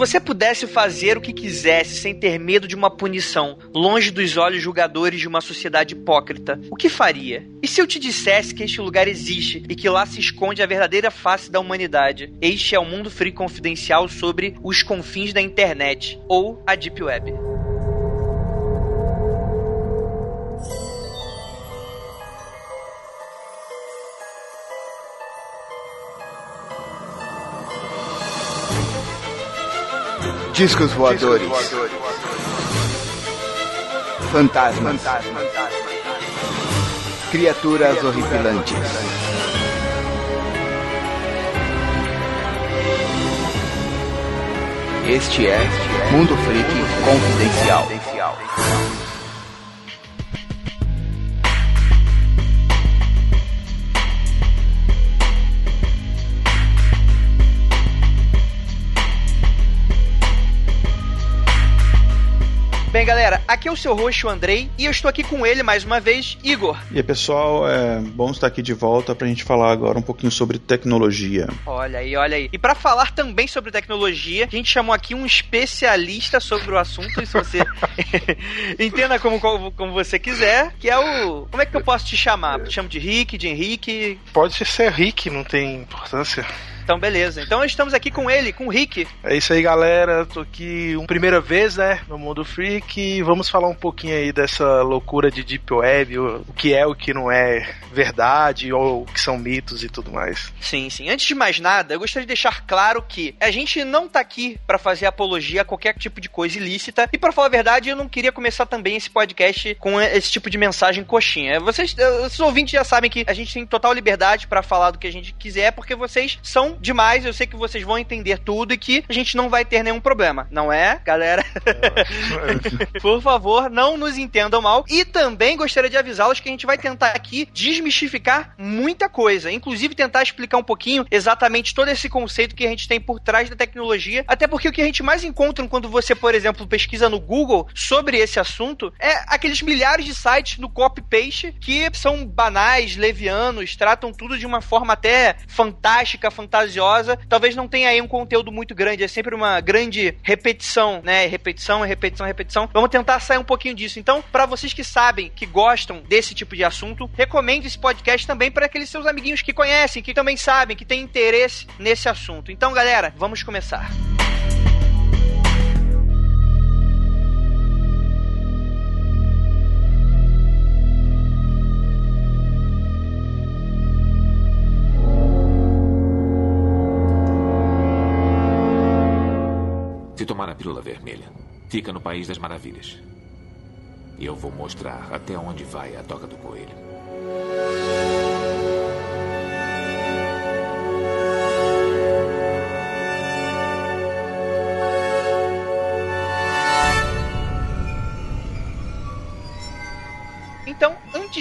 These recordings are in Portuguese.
você pudesse fazer o que quisesse sem ter medo de uma punição, longe dos olhos julgadores de uma sociedade hipócrita, o que faria? E se eu te dissesse que este lugar existe e que lá se esconde a verdadeira face da humanidade? Este é o Mundo Free Confidencial sobre os confins da internet, ou a Deep Web. Discos voadores. Fantasmas. Criaturas horripilantes. Este é Mundo Freak Confidencial. Aqui é o seu roxo Andrei e eu estou aqui com ele mais uma vez, Igor. E aí, pessoal, é bom estar aqui de volta pra gente falar agora um pouquinho sobre tecnologia. Olha aí, olha aí. E para falar também sobre tecnologia, a gente chamou aqui um especialista sobre o assunto, e se você entenda como, como, como, você quiser, que é o. Como é que eu posso te chamar? Te chamo de Rick, de Henrique? Pode ser Rick, não tem importância. Então, beleza. Então, estamos aqui com ele, com o Rick. É isso aí, galera. Tô aqui uma primeira vez, né, no Mundo Freak. E vamos falar um pouquinho aí dessa loucura de Deep Web, o, que é o que não é verdade, ou o que são mitos e tudo mais. Sim, sim. Antes de mais nada, eu gostaria de deixar claro que a gente não tá aqui para fazer apologia a qualquer tipo de coisa ilícita. E, para falar a verdade, eu não queria começar também esse podcast com esse tipo de mensagem coxinha. Vocês, os ouvintes já sabem que a gente tem total liberdade para falar do que a gente quiser, porque vocês são demais, eu sei que vocês vão entender tudo e que a gente não vai ter nenhum problema, não é, galera? Por favor, não nos entendam mal. E também gostaria de avisá-los que a gente vai tentar aqui desmistificar muita coisa, inclusive tentar explicar um pouquinho exatamente todo esse conceito que a gente tem por trás da tecnologia, até porque o que a gente mais encontra quando você, por exemplo, pesquisa no Google sobre esse assunto é aqueles milhares de sites no copy-paste que são banais, levianos, tratam tudo de uma forma até fantástica, fantasiosa fantasiosa, talvez não tenha aí um conteúdo muito grande, é sempre uma grande repetição, né? Repetição, repetição, repetição. Vamos tentar sair um pouquinho disso. Então, para vocês que sabem, que gostam desse tipo de assunto, recomendo esse podcast também para aqueles seus amiguinhos que conhecem, que também sabem, que têm interesse nesse assunto. Então, galera, vamos começar. Se tomar a pílula vermelha, fica no País das Maravilhas. E eu vou mostrar até onde vai a toca do coelho.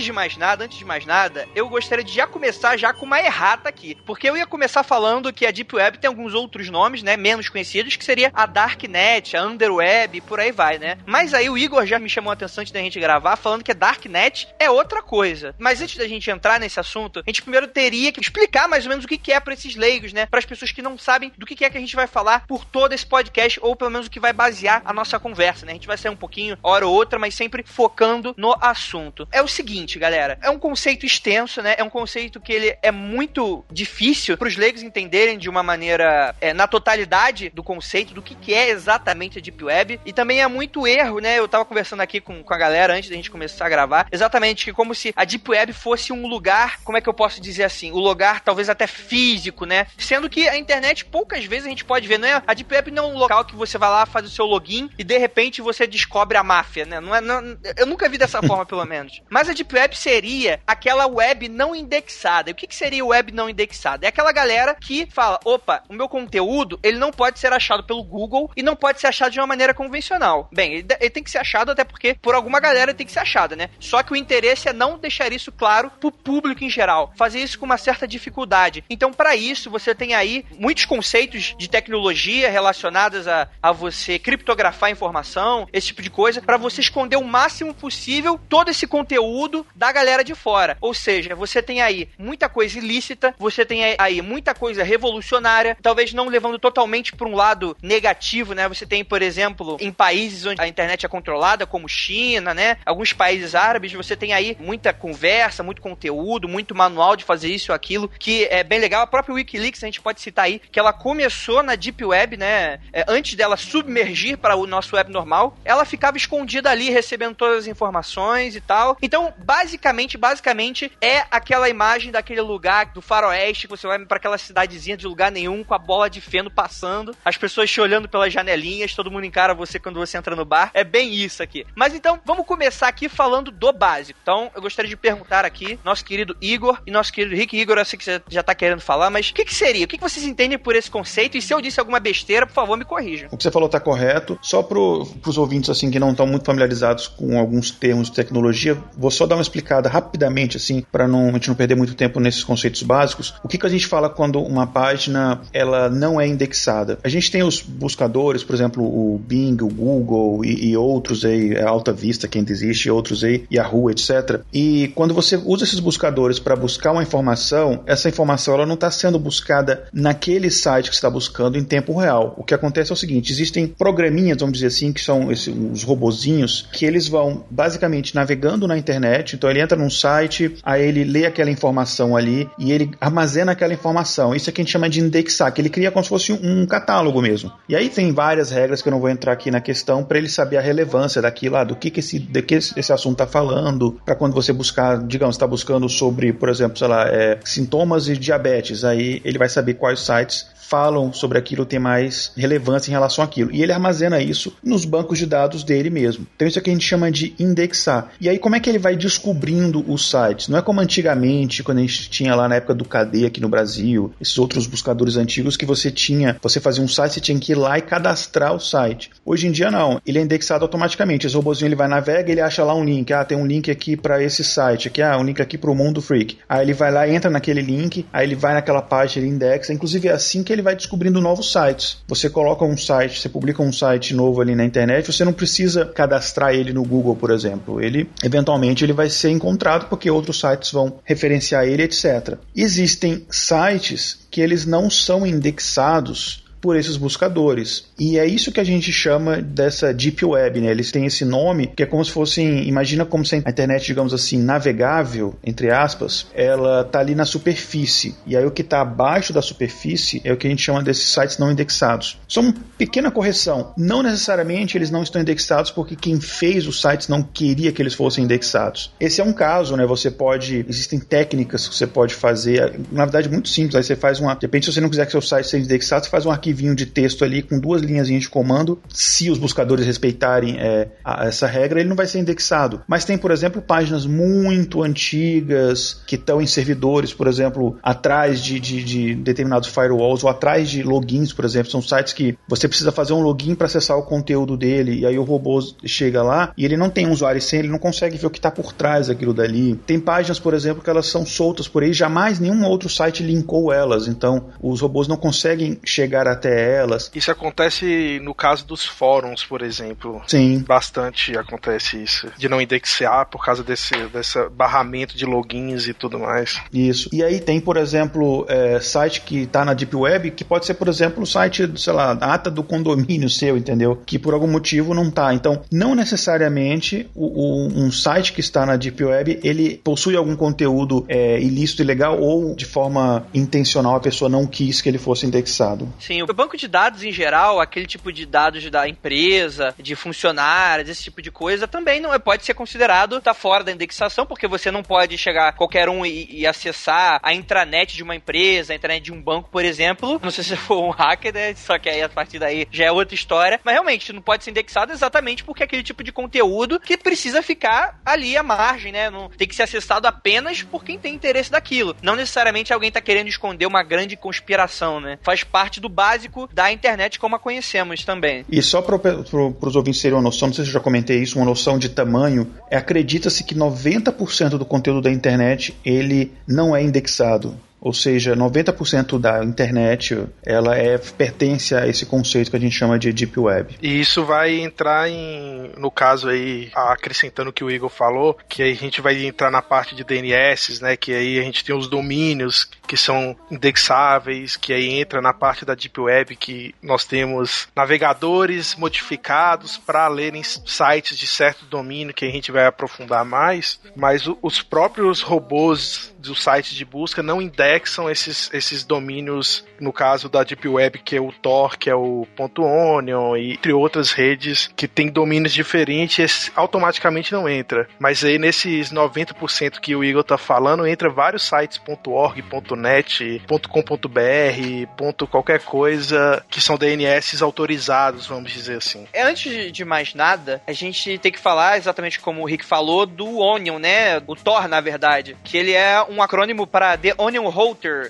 De mais nada, antes de mais nada, eu gostaria de já começar já com uma errata aqui. Porque eu ia começar falando que a Deep Web tem alguns outros nomes, né, menos conhecidos, que seria a Darknet, a Underweb, por aí vai, né? Mas aí o Igor já me chamou a atenção antes da gente gravar, falando que a Darknet é outra coisa. Mas antes da gente entrar nesse assunto, a gente primeiro teria que explicar mais ou menos o que é para esses leigos, né? Para as pessoas que não sabem do que é que a gente vai falar por todo esse podcast, ou pelo menos o que vai basear a nossa conversa, né? A gente vai sair um pouquinho, hora ou outra, mas sempre focando no assunto. É o seguinte, galera, é um conceito extenso, né? É um conceito que ele é muito difícil para os leigos entenderem de uma maneira é, na totalidade do conceito do que, que é exatamente a Deep Web e também é muito erro, né? Eu tava conversando aqui com, com a galera antes da gente começar a gravar, exatamente que como se a Deep Web fosse um lugar, como é que eu posso dizer assim, o um lugar talvez até físico, né? Sendo que a internet poucas vezes a gente pode ver, não é? A Deep Web não é um local que você vai lá, faz o seu login e de repente você descobre a máfia, né? Não é, não, eu nunca vi dessa forma, pelo menos. Mas a Deep Web seria aquela web não indexada. E o que, que seria web não indexada? É aquela galera que fala: opa, o meu conteúdo ele não pode ser achado pelo Google e não pode ser achado de uma maneira convencional. Bem, ele, ele tem que ser achado até porque por alguma galera tem que ser achado, né? Só que o interesse é não deixar isso claro pro público em geral, fazer isso com uma certa dificuldade. Então, para isso, você tem aí muitos conceitos de tecnologia relacionados a, a você criptografar informação, esse tipo de coisa, para você esconder o máximo possível todo esse conteúdo da galera de fora. Ou seja, você tem aí muita coisa ilícita, você tem aí muita coisa revolucionária, talvez não levando totalmente para um lado negativo, né? Você tem, por exemplo, em países onde a internet é controlada, como China, né? Alguns países árabes, você tem aí muita conversa, muito conteúdo, muito manual de fazer isso ou aquilo, que é bem legal. A própria Wikileaks, a gente pode citar aí, que ela começou na Deep Web, né? É, antes dela submergir para o nosso web normal, ela ficava escondida ali, recebendo todas as informações e tal. Então, basicamente, basicamente, é aquela imagem daquele lugar do faroeste, que você vai para aquela cidadezinha de lugar nenhum, com a bola de feno passando, as pessoas te olhando pelas janelinhas, todo mundo encara você quando você entra no bar. É bem isso aqui. Mas então, vamos começar aqui falando do básico. Então, eu gostaria de perguntar aqui, nosso querido Igor e nosso querido Rick. Igor, eu sei que você já tá querendo falar, mas o que, que seria? O que, que vocês entendem por esse conceito? E se eu disse alguma besteira, por favor, me corrijam. O que você falou tá correto. Só pro, pros ouvintes, assim, que não estão muito familiarizados com alguns termos de tecnologia, vou só dar uma explicada rapidamente, assim, para não, a gente não perder muito tempo nesses conceitos básicos. O que, que a gente fala quando uma página ela não é indexada? A gente tem os buscadores, por exemplo, o Bing, o Google e, e outros aí, a Alta Vista, que ainda existe, outros aí, Yahoo, etc. E quando você usa esses buscadores para buscar uma informação, essa informação ela não está sendo buscada naquele site que está buscando em tempo real. O que acontece é o seguinte: existem programinhas, vamos dizer assim, que são esses, os robozinhos, que eles vão basicamente navegando na internet. Então ele entra num site, aí ele lê aquela informação ali e ele armazena aquela informação. Isso é que a gente chama de indexar, que ele cria como se fosse um catálogo mesmo. E aí tem várias regras que eu não vou entrar aqui na questão para ele saber a relevância daquilo, lá, do que, que esse, de que esse assunto está falando, para quando você buscar, digamos, está buscando sobre, por exemplo, sei lá, é, sintomas de diabetes, aí ele vai saber quais sites falam sobre aquilo tem mais relevância em relação àquilo. E ele armazena isso nos bancos de dados dele mesmo. Então isso é que a gente chama de indexar. E aí como é que ele vai descobrindo os sites? Não é como antigamente, quando a gente tinha lá na época do KD aqui no Brasil, esses outros buscadores antigos que você tinha, você fazia um site, você tinha que ir lá e cadastrar o site. Hoje em dia não, ele é indexado automaticamente. Esse robôzinho ele vai navega, ele acha lá um link, ah, tem um link aqui para esse site, aqui, ah, um link aqui para o Mundo Freak. Aí ele vai lá, entra naquele link, aí ele vai naquela página, ele indexa. Inclusive é assim que ele ele vai descobrindo novos sites. Você coloca um site, você publica um site novo ali na internet, você não precisa cadastrar ele no Google, por exemplo. Ele, eventualmente, ele vai ser encontrado porque outros sites vão referenciar ele, etc. Existem sites que eles não são indexados por esses buscadores. E é isso que a gente chama dessa Deep Web, né? Eles têm esse nome que é como se fosse, imagina como se a internet, digamos assim, navegável, entre aspas, ela tá ali na superfície. E aí o que está abaixo da superfície é o que a gente chama desses sites não indexados. Só uma pequena correção. Não necessariamente eles não estão indexados porque quem fez os sites não queria que eles fossem indexados. Esse é um caso, né? Você pode, existem técnicas que você pode fazer, na verdade muito simples. Aí você faz uma, de repente se você não quiser que seu site seja indexado, você faz um arquivo arquivinho de texto ali com duas linhas de comando. Se os buscadores respeitarem é, a, essa regra, ele não vai ser indexado. Mas tem, por exemplo, páginas muito antigas que estão em servidores, por exemplo, atrás de, de, de, determinados firewalls ou atrás de logins, por exemplo. São sites que você precisa fazer um login para acessar o conteúdo dele e aí o robô chega lá e ele não tem um usuário senha, ele não consegue ver o que está por trás daquilo dali. Tem páginas, por exemplo, que elas são soltas por aí, jamais nenhum outro site linkou elas. Então, os robôs não conseguem chegar a até elas. Isso acontece no caso dos fóruns, por exemplo. Sim. Bastante acontece isso. De não indexar por causa desse, desse barramento de logins e tudo mais. Isso. E aí tem, por exemplo, é, site que está na Deep Web, que pode ser, por exemplo, o site, sei lá, ata do condomínio seu, entendeu? Que por algum motivo não está. Então, não necessariamente o, o, um site que está na Deep Web, ele possui algum conteúdo é, ilícito, ilegal, ou de forma intencional a pessoa não quis que ele fosse indexado. Sim, o banco de dados em geral, aquele tipo de dados da empresa, de funcionários, esse tipo de coisa, também não é, pode ser considerado tá fora da indexação, porque você não pode chegar qualquer um e, e, acessar a intranet de uma empresa, a intranet de um banco, por exemplo. Não sei se for um hacker, né? Só que aí a partir daí já é outra história. Mas realmente não pode ser indexado exatamente porque é aquele tipo de conteúdo que precisa ficar ali à margem, né? Não, tem que ser acessado apenas por quem tem interesse daquilo. Não necessariamente alguém tá querendo esconder uma grande conspiração, né? Faz parte do básico básico da internet como a conhecemos também. E só para pro, os ouvintes terem uma noção, não sei se eu já comentei isso, uma noção de tamanho, é, acredita-se que 90% do conteúdo da internet ele não é indexado. Ou seja, 90% da internet ela é pertence a esse conceito que a gente chama de Deep Web. E isso vai entrar em, no caso aí, acrescentando o que o Igor falou, que aí a gente vai entrar na parte de DNS, né? Que aí a gente tem os domínios que são indexáveis, que aí entra na parte da Deep Web que nós temos navegadores modificados para lerem sites de certo domínio que a gente vai aprofundar mais, mas os próprios robôs dos sites de busca não indexam esses, esses domínios, no caso da Deep Web, que é o Tor, que é o .onion, e entre outras redes que tem domínios diferentes, automaticamente não entra. Mas aí nesses 90% que o Igor tá falando, entra vários sites .org, .net, .com.br, qualquer coisa, que são DNS autorizados, vamos dizer assim. É, antes de mais nada, a gente tem que falar exatamente como o Rick falou do Onion, né? O Tor, na verdade, que ele é um acrônimo para The Onion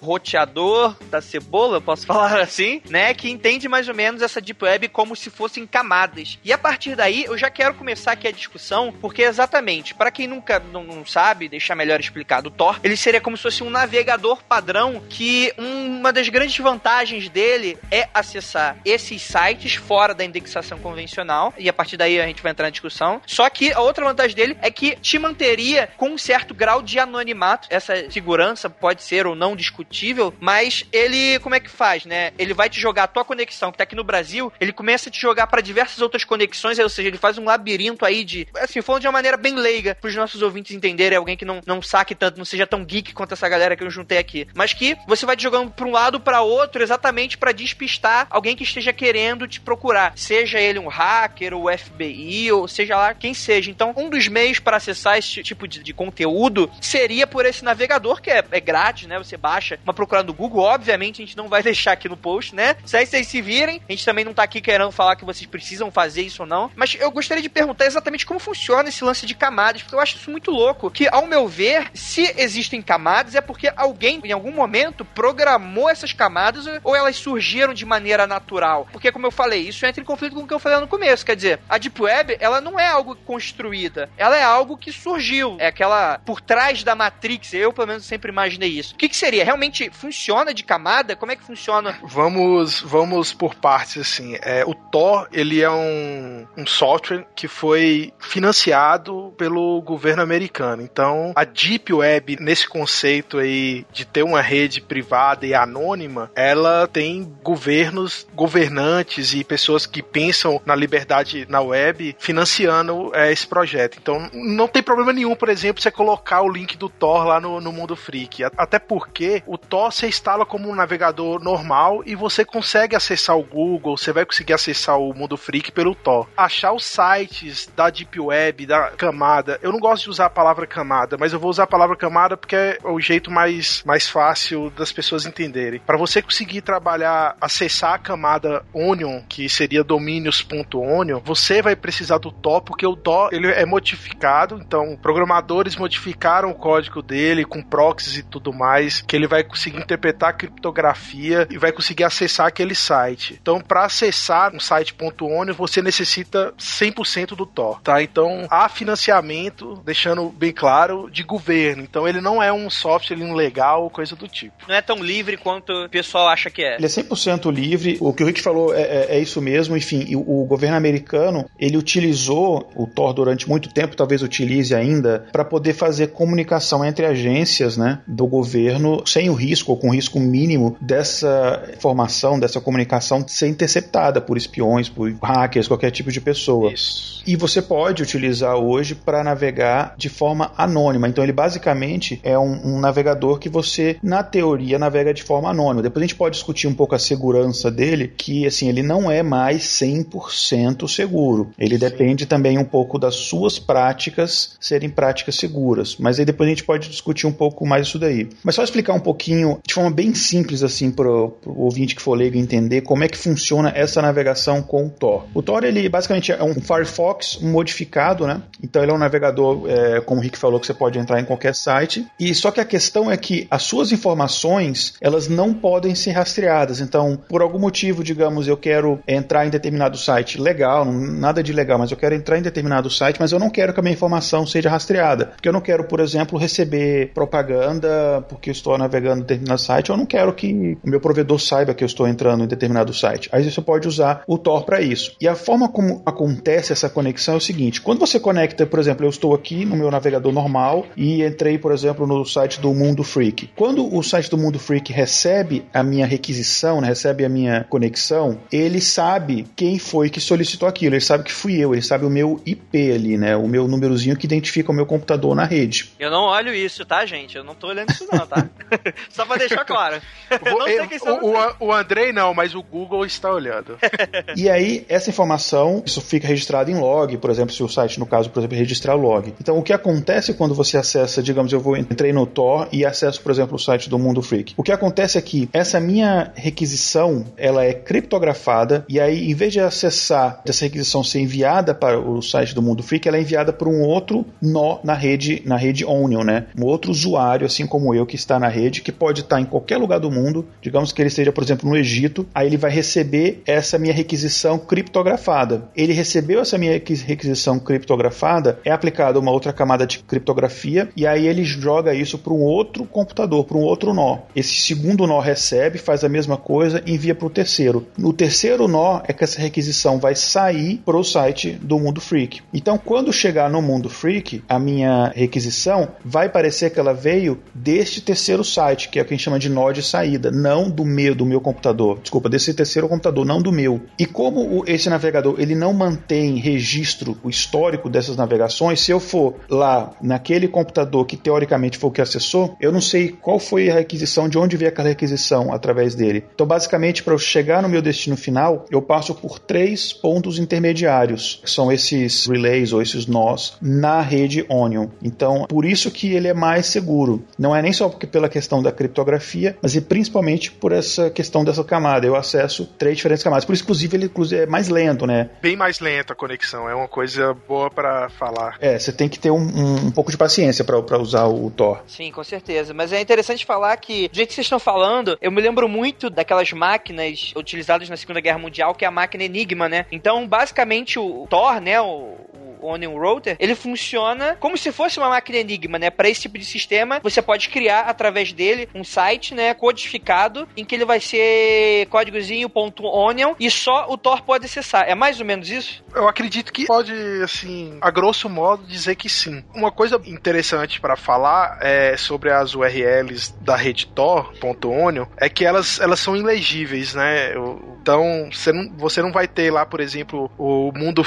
Roteador da cebola, posso falar assim, né? Que entende mais ou menos essa Deep Web como se fossem camadas. E a partir daí, eu já quero começar aqui a discussão, porque exatamente, para quem nunca não, não, sabe, deixar melhor explicado, o Tor, ele seria como se fosse um navegador padrão que uma das grandes vantagens dele é acessar esses sites fora da indexação convencional, e a partir daí a gente vai entrar na discussão. Só que a outra vantagem dele é que te manteria com um certo grau de anonimato. Essa essa segurança pode ser ou não discutível, mas ele, como é que faz, né? Ele vai te jogar a tua conexão, que tá aqui no Brasil, ele começa a te jogar para diversas outras conexões, ou seja, ele faz um labirinto aí de, assim, falando de uma maneira bem leiga, pros nossos ouvintes entenderem, alguém que não, não saque tanto, não seja tão geek quanto essa galera que eu juntei aqui, mas que você vai te jogando pra um lado para outro exatamente para despistar alguém que esteja querendo te procurar, seja ele um hacker ou FBI ou seja lá quem seja. Então, um dos meios para acessar esse tipo de, de conteúdo seria por esse navegador que é, é grátis, né? Você baixa uma procura no Google. Obviamente, a gente não vai deixar aqui no post, né? Se aí vocês se virem, a gente também não tá aqui querendo falar que vocês precisam fazer isso ou não. Mas eu gostaria de perguntar exatamente como funciona esse lance de camadas, porque eu acho isso muito louco. Que, ao meu ver, se existem camadas, é porque alguém, em algum momento, programou essas camadas ou elas surgiram de maneira natural. Porque, como eu falei, isso entra em conflito com o que eu falei no começo. Quer dizer, a Deep Web, ela não é algo construída, ela é algo que surgiu. É aquela por trás da Matrix. Eu pelo menos sempre imaginei isso. O que, que seria? Realmente funciona de camada? Como é que funciona? Vamos, vamos por partes assim. É, o Tor ele é um, um software que foi financiado pelo governo americano. Então a Deep Web nesse conceito aí de ter uma rede privada e anônima, ela tem governos, governantes e pessoas que pensam na liberdade na web financiando é, esse projeto. Então não tem problema nenhum, por exemplo, você colocar o link do Tor lá no, no mundo freak. Até porque o Tor você instala como um navegador normal e você consegue acessar o Google, você vai conseguir acessar o mundo freak pelo Tor. Achar os sites da Deep Web, da camada. Eu não gosto de usar a palavra camada, mas eu vou usar a palavra camada porque é o jeito mais, mais fácil das pessoas entenderem. Para você conseguir trabalhar, acessar a camada Onion, que seria domínios.onion, você vai precisar do Tor, porque o Tor ele é modificado, então programadores modificaram o código dele com proxies e tudo mais, que ele vai conseguir interpretar a criptografia e vai conseguir acessar aquele site. Então, para acessar um site.onion, você necessita 100% do Tor, tá? Então, há financiamento, deixando bem claro, de governo. Então, ele não é um software legal ou coisa do tipo. Não é tão livre quanto o pessoal acha que é. Ele é 100% livre. O que o Rick falou é, é, é isso mesmo. Enfim, o, o governo americano, ele utilizou o Tor durante muito tempo, talvez utilize ainda, para poder fazer comunicação entre agências né, do governo sem o risco, ou com risco mínimo, dessa informação, dessa comunicação ser interceptada por espiões, por hackers, qualquer tipo de pessoa. Isso. E você pode utilizar hoje para navegar de forma anônima. Então, ele basicamente é um, um, navegador que você, na teoria, navega de forma anônima. Depois a gente pode discutir um pouco a segurança dele, que assim, ele não é mais 100% seguro. Ele Sim. depende também um pouco das suas práticas serem práticas seguras. Mas aí depois a gente pode discutir um pouco mais isso daí. Mas só explicar um pouquinho, de forma bem simples assim, para o ouvinte que for leigo entender como é que funciona essa navegação com o Tor. O Tor, ele basicamente é um Firefox modificado, né? Então ele é um navegador, é, como o Rick falou, que você pode entrar em qualquer site. E só que a questão é que as suas informações, elas não podem ser rastreadas. Então, por algum motivo, digamos, eu quero entrar em determinado site, legal, nada de legal, mas eu quero entrar em determinado site, mas eu não quero que a minha informação seja rastreada. Porque eu não quero, por exemplo, receber propaganda, porque estou navegando em determinado site, eu não quero que o meu provedor saiba que eu estou entrando em determinado site. Aí você pode usar o Tor para isso. E a forma como acontece essa conexão é o seguinte: quando você conecta, por exemplo, eu estou aqui no meu navegador normal e entrei, por exemplo, no site do Mundo Freak. Quando o site do Mundo Freak recebe a minha requisição, né, recebe a minha conexão, ele sabe quem foi que solicitou aquilo. Ele sabe que fui eu, ele sabe o meu IP ali, né? O meu númerozinho que identifica o meu computador na rede. Eu não olho isso, tá, gente? Eu não tô olhando isso, não, tá? Só pra deixar claro. Eu não sei quem são o, o, o Andrei não, mas o Google está olhando. e aí, essa informação, isso fica registrado em log, por exemplo, se o site, no caso, por exemplo, registrar log. Então, o que acontece quando você acessa, digamos, eu vou entrei no Tor e acesso, por exemplo, o site do Mundo Freak. O que acontece é que essa minha requisição, ela é criptografada e aí, em vez de acessar essa requisição ser enviada para o site do Mundo Freak, ela é enviada para um outro nó na rede, na rede Onion, né? Um outro usuário, assim como eu, que está na rede, que pode estar em qualquer lugar do mundo, digamos que ele esteja, por exemplo, no Egito, aí ele vai receber essa minha requisição criptografada. Ele recebeu essa minha requisição criptografada, é aplicada uma outra camada de criptografia e aí ele joga isso para um outro computador, para um outro nó. Esse segundo nó recebe, faz a mesma coisa envia para o terceiro. No terceiro nó é que essa requisição vai sair para o site do Mundo Freak. Então, quando chegar no Mundo Freak, a minha requisição vai parecer que ela veio deste terceiro site, que é o que a gente chama de nó de saída, não do meu do meu computador. Desculpa, desse terceiro computador, não do meu. E como esse navegador ele não mantém registro, o histórico dessas navegações, se eu for lá naquele computador que teoricamente foi o que acessou, eu não sei qual foi a requisição, de onde veio aquela requisição através dele. Então, basicamente, para eu chegar no meu destino final, eu passo por três pontos intermediários, que são esses relays ou esses nós na rede Onion. Então, por isso que ele é mais seguro. Não é nem só porque pela questão da criptografia, mas e principalmente por essa questão dessa camada. Eu acesso três diferentes camadas. Por isso, inclusive, ele é mais lento, né? Bem mais lento a conexão. É uma coisa boa para falar. É, você tem que ter um, um, um pouco de paciência para usar o Tor. Sim, com certeza. Mas é interessante falar que, do jeito que vocês estão falando, eu me lembro muito daquelas máquinas utilizadas na Segunda Guerra Mundial, que é a máquina Enigma, né? Então, basicamente, o Thor, né? O, Onion Router, ele funciona como se fosse uma máquina Enigma, né? Para esse tipo de sistema, você pode criar através dele um site, né, codificado, em que ele vai ser códigozinho .onion e só o Tor pode acessar. É mais ou menos isso? Eu acredito que pode, assim, a grosso modo dizer que sim. Uma coisa interessante para falar é sobre as URLs da rede Tor.onion é que elas, elas são ilegíveis, né? Então, você não, você não vai ter lá, por exemplo, o mundo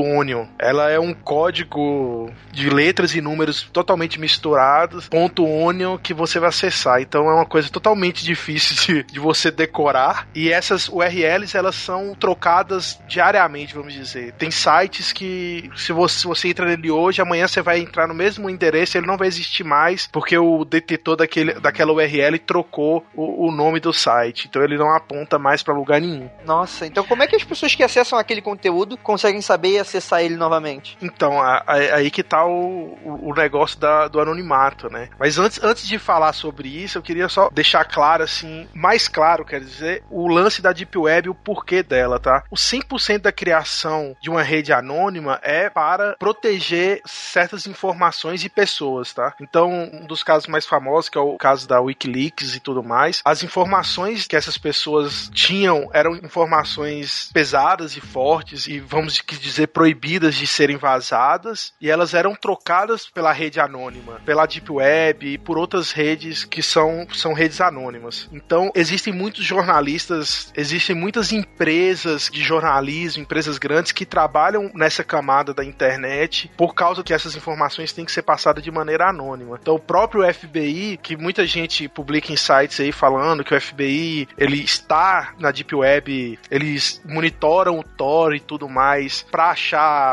freak.onion. Ela é um código de letras e números totalmente misturados, .onion que você vai acessar. Então é uma coisa totalmente difícil de, de você decorar. E essas URLs, elas são trocadas diariamente, vamos dizer. Tem sites que, se você, se você entra nele hoje, amanhã você vai entrar no mesmo endereço, ele não vai existir mais, porque o detetor daquele, daquela URL trocou o, o nome do site. Então ele não aponta mais para lugar nenhum. Nossa, então como é que as pessoas que acessam aquele conteúdo conseguem saber acessar ele novamente? Então, a, a, aí que tá o, o, negócio da, do anonimato, né? Mas antes, antes de falar sobre isso, eu queria só deixar claro, assim, mais claro, quer dizer, o lance da Deep Web e o porquê dela, tá? O 100% da criação de uma rede anônima é para proteger certas informações e pessoas, tá? Então, um dos casos mais famosos, que é o caso da Wikileaks e tudo mais, as informações que essas pessoas tinham eram informações pesadas e fortes e, vamos dizer, proibidas de serem vazadas, e elas eram trocadas pela rede anônima, pela Deep Web e por outras redes que são, são redes anônimas. Então, existem muitos jornalistas, existem muitas empresas de jornalismo, empresas grandes que trabalham nessa camada da internet por causa que essas informações têm que ser passadas de maneira anônima. Então, o próprio FBI, que muita gente publica em sites aí falando que o FBI ele está na Deep Web, eles monitoram o Tor e tudo mais para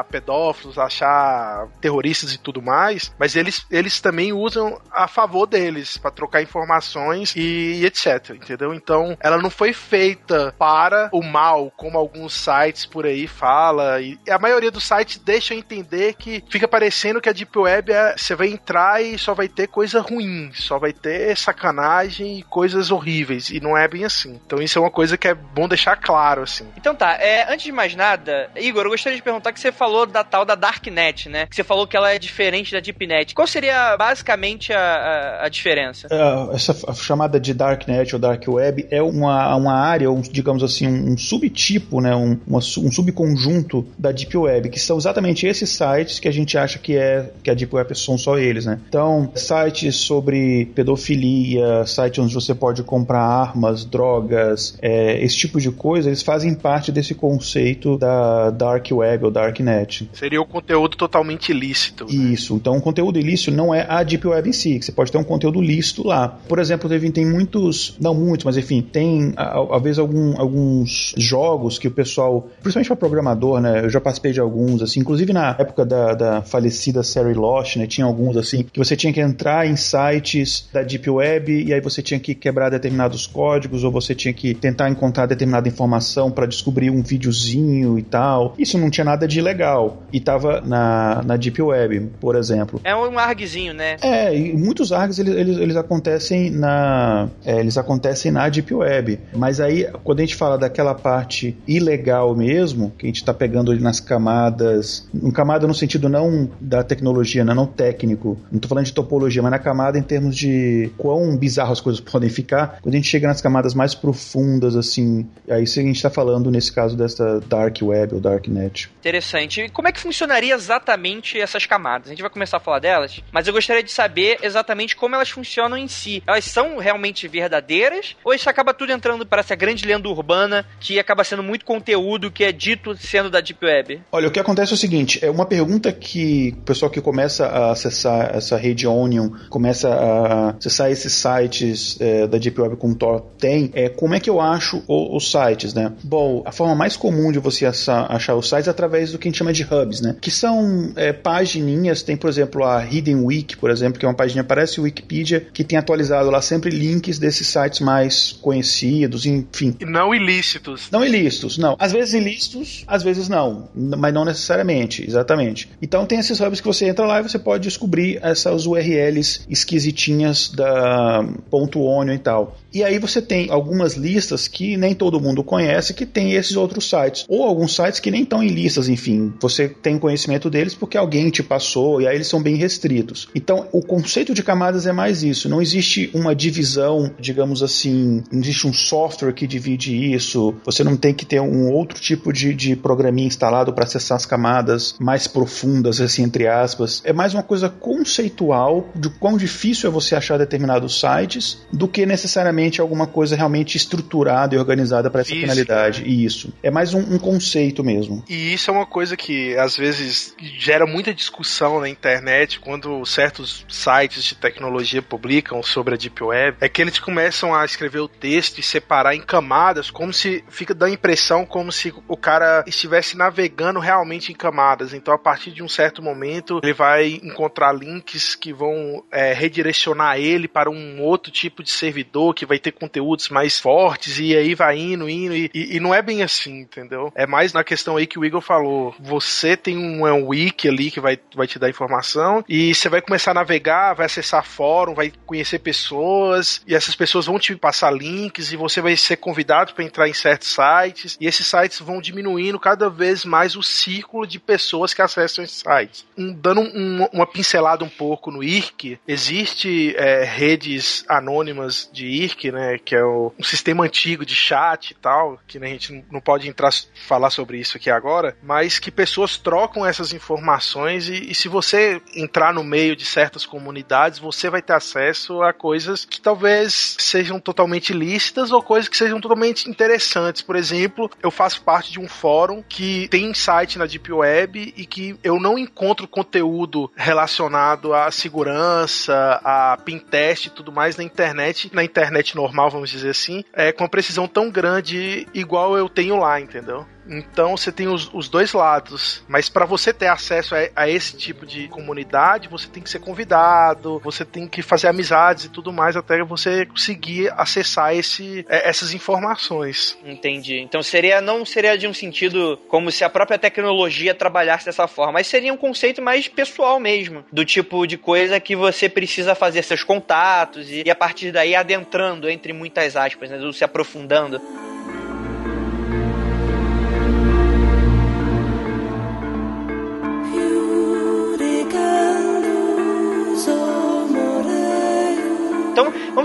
pedófilos, achar terroristas e tudo mais, mas eles, eles também usam a favor deles para trocar informações e, e, etc, entendeu? Então, ela não foi feita para o mal, como alguns sites por aí fala, e a maioria dos sites deixa entender que fica parecendo que a Deep Web é, você vai entrar e só vai ter coisa ruim, só vai ter sacanagem e coisas horríveis, e não é bem assim. Então, isso é uma coisa que é bom deixar claro, assim. Então tá, é, antes de mais nada, Igor, eu gostaria de perguntar que você falou da tal da Darknet, né? Que você falou que ela é diferente da Deepnet. Qual seria basicamente a, a, a diferença? Uh, essa chamada de Darknet ou Dark Web é uma, uma área, um, digamos assim, um, um subtipo, né? Um, uma, um subconjunto da Deep Web, que são exatamente esses sites que a gente acha que é que a Deep Web são só eles, né? Então, sites sobre pedofilia, sites onde você pode comprar armas, drogas, é, esse tipo de coisa, eles fazem parte desse conceito da Dark Web ou Darknet. Seria o conteúdo totalmente ilícito. Né? Isso. Então, o conteúdo ilícito não é a Deep Web em si, que você pode ter um conteúdo lícito lá. Por exemplo, teve, tem muitos, não muitos, mas enfim, tem às vezes algum, alguns jogos que o pessoal, principalmente para programador, né? Eu já participei de alguns, assim, inclusive na época da, da falecida série Lost, né? Tinha alguns assim, que você tinha que entrar em sites da Deep Web e aí você tinha que quebrar determinados códigos ou você tinha que tentar encontrar determinada informação para descobrir um videozinho e tal. Isso não tinha nada de ilegal. E tava na, na Deep Web, por exemplo. É um ARGzinho, né? É, e muitos ARGs eles, eles, eles acontecem na. É, eles acontecem na Deep Web. Mas aí, quando a gente fala daquela parte ilegal mesmo, que a gente está pegando nas camadas. Um camada no sentido não da tecnologia, né, não técnico. Não tô falando de topologia, mas na camada em termos de quão bizarro as coisas podem ficar. Quando a gente chega nas camadas mais profundas, assim, aí a gente está falando, nesse caso, dessa Dark Web ou Darknet. Interessante. Como é que funcionaria exatamente essas camadas? A gente vai começar a falar delas, mas eu gostaria de saber exatamente como elas funcionam em si. Elas são realmente verdadeiras ou isso acaba tudo entrando para essa grande lenda urbana que acaba sendo muito conteúdo que é dito sendo da Deep Web? Olha, o que acontece é o seguinte, é uma pergunta que o pessoal que começa a acessar essa rede Onion, começa a acessar esses sites é, da Deep Web com Tor tem, é como é que eu acho os sites, né? Bom, a forma mais comum de você achar, achar os sites é através do que a gente chama de hubs, né? Que são é, pagininhas, tem por exemplo a Hidden Wiki, por exemplo, que é uma página parece Wikipedia, que tem atualizado lá sempre links desses sites mais conhecidos, enfim. E não ilícitos. Não ilícitos, não. Às vezes ilícitos, às vezes não, mas não necessariamente, exatamente. Então tem esses hubs que você entra lá e você pode descobrir essas URLs esquisitinhas da ponto .onion e tal. E aí você tem algumas listas que nem todo mundo conhece que tem esses outros sites. Ou alguns sites que nem estão em listas, enfim. Você tem conhecimento deles porque alguém te passou e aí eles são bem restritos. Então, o conceito de camadas é mais isso. Não existe uma divisão, digamos assim, não existe um software que divide isso. Você não tem que ter um outro tipo de, de programinha instalado para acessar as camadas mais profundas, assim, entre aspas. É mais uma coisa conceitual de quão difícil é você achar determinados sites do que necessariamente alguma coisa realmente estruturada e organizada para essa Física, finalidade. Né? Isso. É mais um, um, conceito mesmo. E isso é uma coisa que às vezes gera muita discussão na internet quando certos sites de tecnologia publicam sobre a Deep Web. É que eles começam a escrever o texto e separar em camadas, como se fica da impressão como se o cara estivesse navegando realmente em camadas. Então, a partir de um certo momento, ele vai encontrar links que vão é, redirecionar ele para um outro tipo de servidor que vai ter conteúdos mais fortes e aí vai indo, indo e, e, não é bem assim, entendeu? É mais na questão aí que o Igor falou. Você tem um, é um wiki ali que vai, vai te dar informação e você vai começar a navegar, vai acessar fórum, vai conhecer pessoas e essas pessoas vão te passar links e você vai ser convidado para entrar em certos sites e esses sites vão diminuindo cada vez mais o círculo de pessoas que acessam esses sites. Um, dando um, uma pincelada um pouco no IRC, existe é, redes anônimas de IRC, né, que é o, um sistema antigo de chat e tal, que né, a gente não pode entrar falar sobre isso aqui agora, mas que pessoas trocam essas informações e, e se você entrar no meio de certas comunidades, você vai ter acesso a coisas que talvez sejam totalmente lícitas ou coisas que sejam totalmente interessantes. Por exemplo, eu faço parte de um fórum que tem site na Deep Web e que eu não encontro conteúdo relacionado à segurança, a pintest e tudo mais na internet, na internet normal, vamos dizer assim, é, com uma precisão tão grande igual eu tenho lá, entendeu? Então você tem os, os dois lados. Mas para você ter acesso a, a, esse tipo de comunidade, você tem que ser convidado, você tem que fazer amizades e tudo mais até você conseguir acessar esse, é, essas informações. Entendi. Então seria não seria de um sentido como se a própria tecnologia trabalhasse dessa forma, mas seria um conceito mais pessoal mesmo, do tipo de coisa que você precisa fazer seus contatos e, e a partir daí adentrando entre muitas aspas, né, se aprofundando.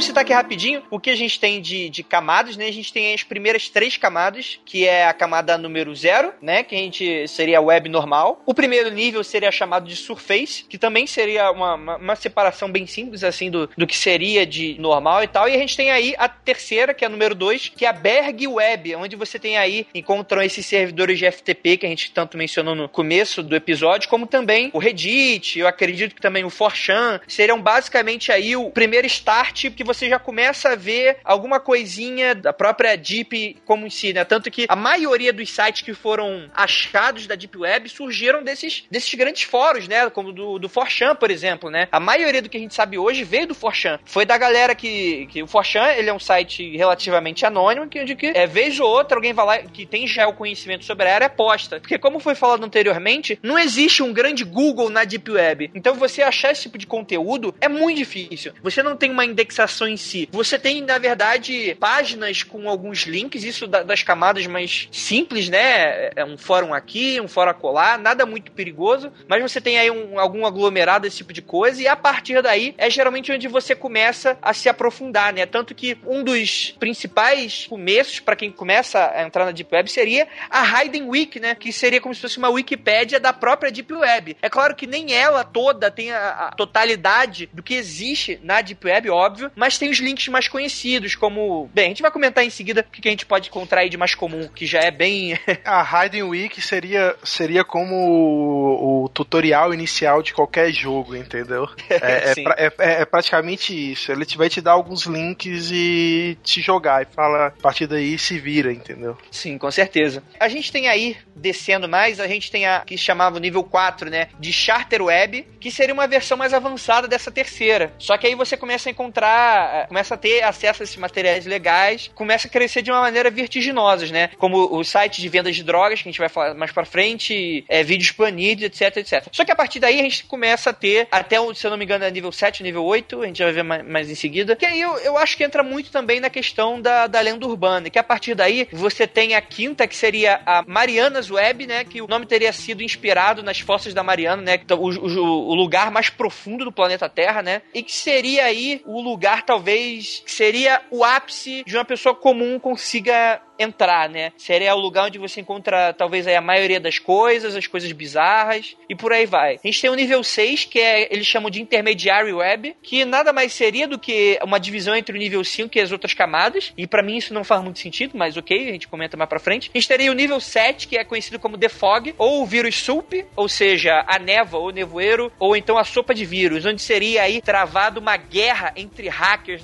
Vamos citar aqui rapidinho o que a gente tem de, de camadas, né? A gente tem as primeiras três camadas, que é a camada número zero, né? Que a gente seria a web normal. O primeiro nível seria chamado de surface, que também seria uma, uma, uma separação bem simples, assim, do, do que seria de normal e tal. E a gente tem aí a terceira, que é a número dois, que é a Berg Web, onde você tem aí, encontram esses servidores de FTP que a gente tanto mencionou no começo do episódio, como também o Reddit, eu acredito que também o Forchan, seriam basicamente aí o primeiro start que você já começa a ver alguma coisinha da própria Deep como em si, né? Tanto que a maioria dos sites que foram achados da Deep Web surgiram desses, desses grandes fóruns, né? Como do, do Forchan, por exemplo, né? A maioria do que a gente sabe hoje veio do Forchan. Foi da galera que, que o Forchan, ele é um site relativamente anônimo, que, onde que é, vez ou outra alguém vai lá que tem já o conhecimento sobre a área posta. Porque como foi falado anteriormente, não existe um grande Google na Deep Web. Então você achar esse tipo de conteúdo é muito difícil. Você não tem uma indexação em si. Você tem, na verdade, páginas com alguns links, isso das camadas mais simples, né? É um fórum aqui, um fórum acolá, nada muito perigoso, mas você tem aí um, algum aglomerado desse tipo de coisa, e a partir daí é geralmente onde você começa a se aprofundar, né? Tanto que um dos principais começos para quem começa a entrar na Deep Web seria a Hidden Week, né? Que seria como se fosse uma Wikipédia da própria Deep Web. É claro que nem ela toda tem a, a totalidade do que existe na Deep Web, óbvio, mas tem os links mais conhecidos, como. Bem, a gente vai comentar em seguida o que a gente pode encontrar aí de mais comum, que já é bem. a Hidden Week seria, seria como o, o tutorial inicial de qualquer jogo, entendeu? É, é, é, é, praticamente isso. Ele vai te dar alguns links e te jogar e fala, a partir daí se vira, entendeu? Sim, com certeza. A gente tem aí, descendo mais, a gente tem a que chamava o nível 4, né? De Charter Web, que seria uma versão mais avançada dessa terceira. Só que aí você começa a encontrar, começa a ter acesso a esses materiais legais, começa a crescer de uma maneira vertiginosa, né? Como o site de vendas de drogas, que a gente vai falar mais pra frente, é, vídeos banidos, etc, etc. Só que a partir daí a gente começa a ter, até, se eu não me engano, é nível 7, nível 8, a gente vai ver mais, mais em seguida. Que aí eu, eu acho que entra muito também na questão da, da lenda urbana, que a partir daí você tem a quinta, que seria a Marianas Web, né? Que o nome teria sido inspirado nas fossas da Mariana, né? O, o, o lugar mais profundo do planeta Terra, né? E que seria aí o lugar, talvez, seria o ápice de uma pessoa comum consiga entrar, né? Seria o lugar onde você encontra talvez a maioria das coisas, as coisas bizarras e por aí vai. A gente tem o nível 6, que é eles chamam de intermediary web, que nada mais seria do que uma divisão entre o nível 5 e as outras camadas, e para mim isso não faz muito sentido, mas OK, a gente comenta mais para frente. A gente teria o nível 7, que é conhecido como The Fog, ou o vírus SUP, ou seja, a neva ou nevoeiro, ou então a sopa de vírus, onde seria aí travado uma guerra entre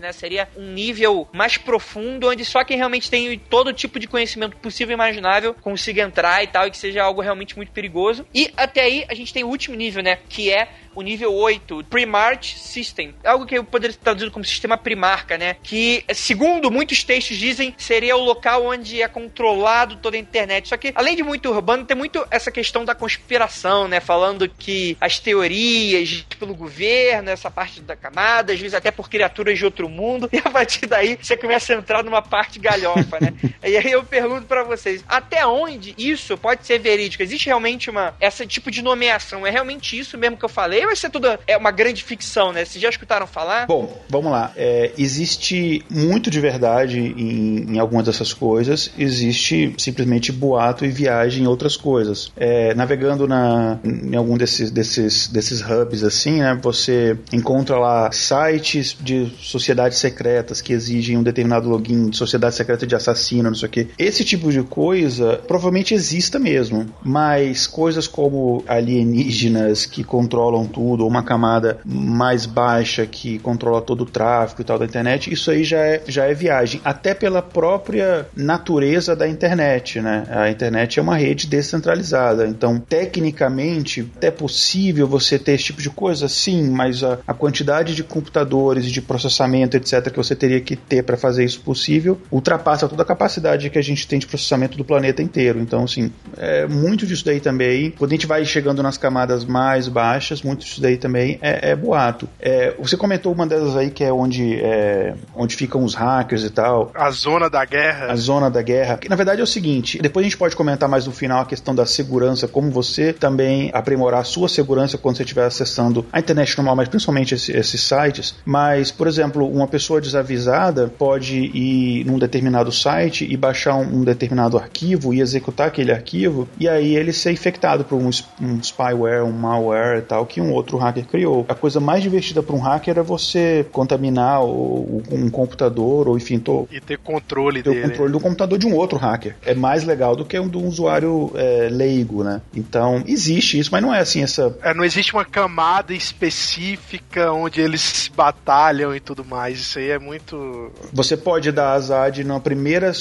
né? Seria um nível mais profundo, onde só quem realmente tem todo tipo de conhecimento possível e imaginável consiga entrar e tal, e que seja algo realmente muito perigoso. E até aí a gente tem o último nível, né? Que é o nível 8, Primart System. Algo que eu poderia traduzir como sistema primarca, né? Que, segundo muitos textos dizem, seria o local onde é controlado toda a internet. Só que, além de muito urbano, tem muito essa questão da conspiração, né? Falando que as teorias pelo governo, essa parte da camada, às vezes até por criaturas de outro mundo, e a partir daí você começa a entrar numa parte galhofa, né? e aí eu pergunto para vocês, até onde isso pode ser verídico? Existe realmente uma essa tipo de nomeação? É realmente isso mesmo que eu falei? Vai ser tudo é uma grande ficção, né? Vocês já escutaram falar? Bom, vamos lá. É, existe muito de verdade em, em, algumas dessas coisas, existe simplesmente boato e viagem em outras coisas. É, navegando na, em algum desses, desses, desses hubs assim, né? Você encontra lá sites de sociedades secretas que exigem um determinado login, de sociedade secreta de assassino, não sei o que. Esse tipo de coisa provavelmente exista mesmo, mas coisas como alienígenas que controlam tudo, ou uma camada mais baixa que controla todo o tráfego e tal da internet, isso aí já é, já é viagem, até pela própria natureza da internet, né? A internet é uma rede descentralizada, então tecnicamente é possível você ter esse tipo de coisa, sim, mas a, a quantidade de computadores e de processamento, etc., que você teria que ter para fazer isso possível ultrapassa toda a capacidade que a gente tem de processamento do planeta inteiro. Então, assim, é muito disso daí também. Quando a gente vai chegando nas camadas mais baixas, muito muito isso daí também é, é boato. É, você comentou uma delas aí que é onde, é, onde ficam os hackers e tal. A zona da guerra. A zona da guerra. Que, na verdade é o seguinte, depois a gente pode comentar mais no final a questão da segurança, como você também aprimorar a sua segurança quando você estiver acessando a internet normal, mas principalmente esse, esses sites. Mas, por exemplo, uma pessoa desavisada pode ir num determinado site e baixar um, um determinado arquivo e executar aquele arquivo e aí ele ser infectado por um, um spyware, um malware e tal que um outro hacker criou. A coisa mais divertida para um hacker é você contaminar o, um computador ou enfim, tô, e ter controle ter dele. o controle do computador de um outro hacker. É mais legal do que um do usuário é, leigo, né? Então existe isso, mas não é assim essa. É, não existe uma camada específica onde eles batalham e tudo mais. Isso aí é muito. Você pode dar azar de na primeira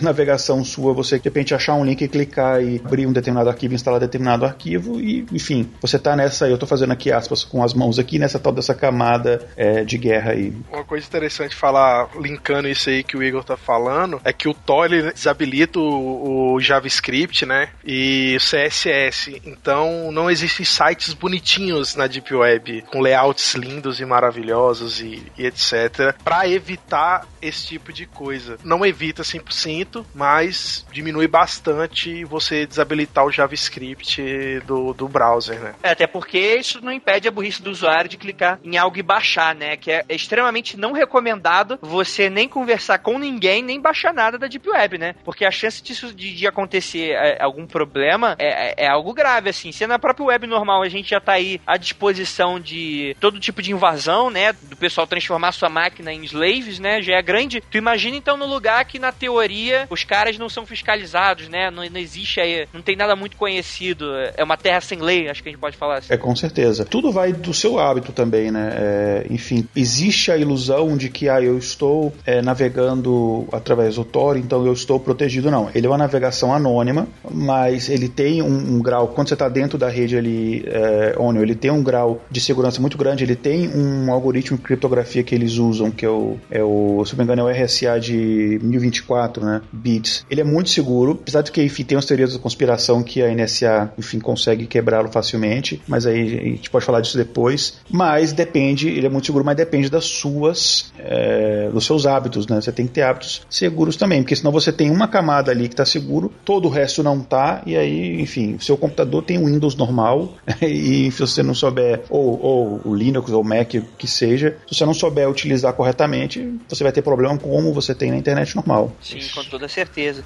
navegação sua, você de repente achar um link e clicar e abrir um determinado arquivo, instalar determinado arquivo e, enfim, você tá nessa, eu tô fazendo aqui aspas com as mãos aqui, nessa tal dessa camada é, de guerra aí. Uma coisa interessante falar, linkando isso aí que o Igor tá falando, é que o Tor desabilita o, o JavaScript, né, e o CSS, então não existem sites bonitinhos na Deep Web, com layouts lindos e maravilhosos e, e etc, para evitar esse tipo de coisa. Não evita 100%, mas diminui bastante você desabilitar o JavaScript do, do browser, né? É, até porque isso não impede a burrice do usuário de clicar em algo e baixar, né? Que é extremamente não recomendado você nem conversar com ninguém, nem baixar nada da Deep Web, né? Porque a chance disso de, de acontecer é, algum problema é, é, algo grave, assim. Se na própria web normal a gente já tá aí à disposição de todo tipo de invasão, né? Do pessoal transformar sua máquina em slaves, né? Já é grande. Tu imagina então no lugar que na teoria os caras não são fiscalizados, né? Não, não existe aí, não tem nada muito conhecido. É uma terra sem lei, acho que a gente pode falar assim. É, com certeza. Tudo vai do seu hábito também, né? É, enfim, existe a ilusão de que ah, eu estou é, navegando através do Tor, então eu estou protegido. Não, ele é uma navegação anônima, mas ele tem um, um grau, quando você está dentro da rede ali, é, ele tem um grau de segurança muito grande, ele tem um algoritmo de criptografia que eles usam, que é o, é o se não me engano, é o RSA de 1024, né? Bits. Ele é muito seguro, apesar de que enfim, tem as teorias da conspiração que a NSA enfim, consegue quebrá-lo facilmente, mas aí a gente pode falar disso depois. Mas depende, ele é muito seguro, mas depende das suas, é, dos seus hábitos, né? Você tem que ter hábitos seguros também, porque senão você tem uma camada ali que está seguro, todo o resto não tá, e aí, enfim, seu computador tem o Windows normal, e se você não souber, ou, ou o Linux ou o Mac, o que seja, se você não souber utilizar corretamente, você vai ter problema como você tem na internet normal. Sim, com toda certeza.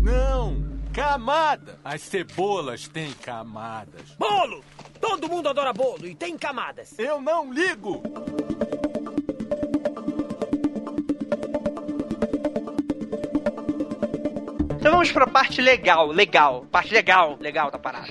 Não! Camada! As cebolas têm camadas. Bolo! Todo mundo adora bolo e tem camadas. Eu não ligo! Então vamos pra parte legal, legal, parte legal, legal da parada.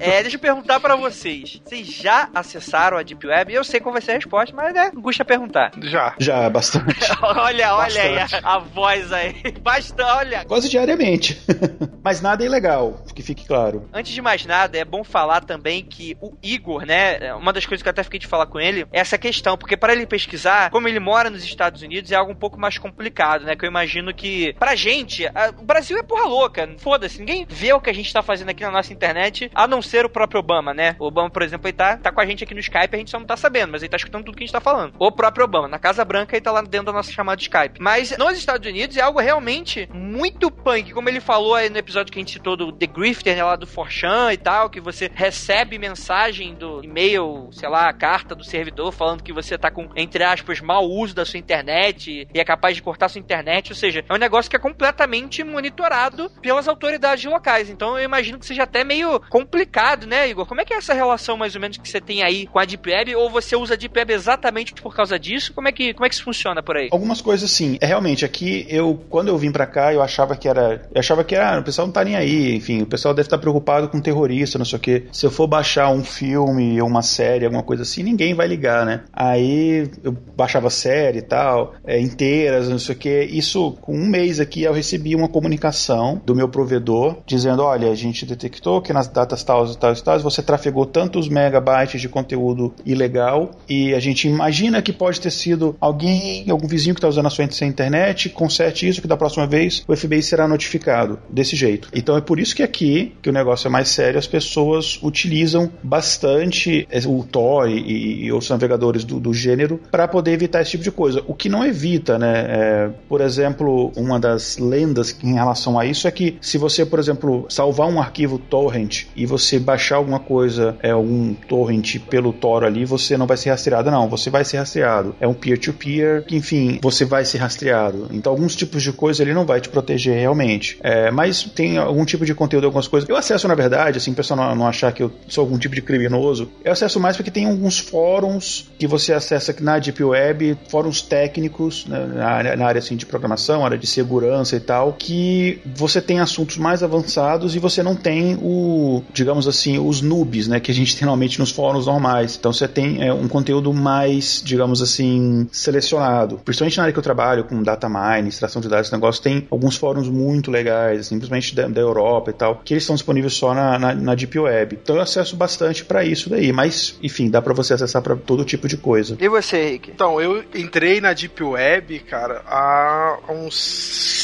É, deixa eu perguntar para vocês. Vocês já acessaram a Deep Web? Eu sei qual vai ser a resposta, mas é, custa perguntar. Já. Já, bastante. olha, olha aí a, a, voz aí. Basta, olha. Quase diariamente. mas nada é ilegal, que fique claro. Antes de mais nada, é bom falar também que o Igor, né, uma das coisas que eu até fiquei de falar com ele, é essa questão, porque para ele pesquisar, como ele mora nos Estados Unidos, é algo um pouco mais complicado, né, que eu imagino que, pra gente, a, o Brasil é porra louca, foda-se, ninguém vê o que a gente tá fazendo aqui na nossa internet, a não ser o próprio Obama, né? O Obama, por exemplo, ele tá, tá com a gente aqui no Skype, a gente só não tá sabendo, mas ele tá escutando tudo que a gente tá falando. O próprio Obama, na Casa Branca, ele tá lá dentro da nossa chamada Skype. Mas nos Estados Unidos é algo realmente muito punk, como ele falou aí no episódio que a gente citou do The Grifter, né, lá do Forchan e tal, que você recebe mensagem do e-mail, sei lá, carta do servidor falando que você tá com, entre aspas, mau uso da sua internet e é capaz de cortar sua internet, ou seja, é um negócio que é completamente monitorado pelas autoridades locais. Então eu imagino que seja até meio complicado, né, Igor? Como é que é essa relação mais ou menos que você tem aí com a Deep Web? Ou você usa a Deep Web exatamente por causa disso? Como é que, como é que isso funciona por aí? Algumas coisas sim. É realmente aqui eu quando eu vim para cá eu achava que era, eu achava que era, o pessoal não tá nem aí, enfim, o pessoal deve estar preocupado com terrorista, não sei o que. Se eu for baixar um filme ou uma série, alguma coisa assim, ninguém vai ligar, né? Aí eu baixava série e tal, é, inteiras, não sei o que. Isso, com um mês aqui, eu recebi uma comunicação do meu provedor dizendo: olha, a gente detectou que nas datas tais e tais tais você trafegou tantos megabytes de conteúdo ilegal e a gente imagina que pode ter sido alguém, algum vizinho que está usando a sua internet, conserte isso que da próxima vez o FBI será notificado desse jeito. Então é por isso que aqui, que o negócio é mais sério, as pessoas utilizam bastante o Tor e, e os navegadores do, do gênero para poder evitar esse tipo de coisa. O que não evita, né? É, por exemplo, uma das lendas em relação a isso é que se você, por exemplo, salvar um arquivo torrent e você baixar alguma coisa, é um torrent pelo Tor ali, você não vai ser rastreado, não. Você vai ser rastreado. É um peer-to-peer, enfim, você vai ser rastreado. Então, alguns tipos de coisa ele não vai te proteger realmente. É, mas tem algum tipo de conteúdo, algumas coisas. Eu acesso, na verdade, assim, o pessoal não, não achar que eu sou algum tipo de criminoso, eu acesso mais porque tem alguns fóruns que você acessa na Deep Web, fóruns técnicos, né, na, na área assim, de programação, área de segurança e tal, que você tem assuntos mais avançados e você não tem o, digamos assim, os noobs, né, que a gente tem normalmente nos fóruns normais. Então você tem é, um conteúdo mais, digamos assim, selecionado. Principalmente na área que eu trabalho, com data mining, extração de dados, negócio, tem alguns fóruns muito legais, simplesmente da, da Europa e tal, que eles estão disponíveis só na, na, na Deep Web. Então eu acesso bastante para isso daí, mas, enfim, dá para você acessar para todo tipo de coisa. E você, Rick? Então, eu entrei na Deep Web, cara, há uns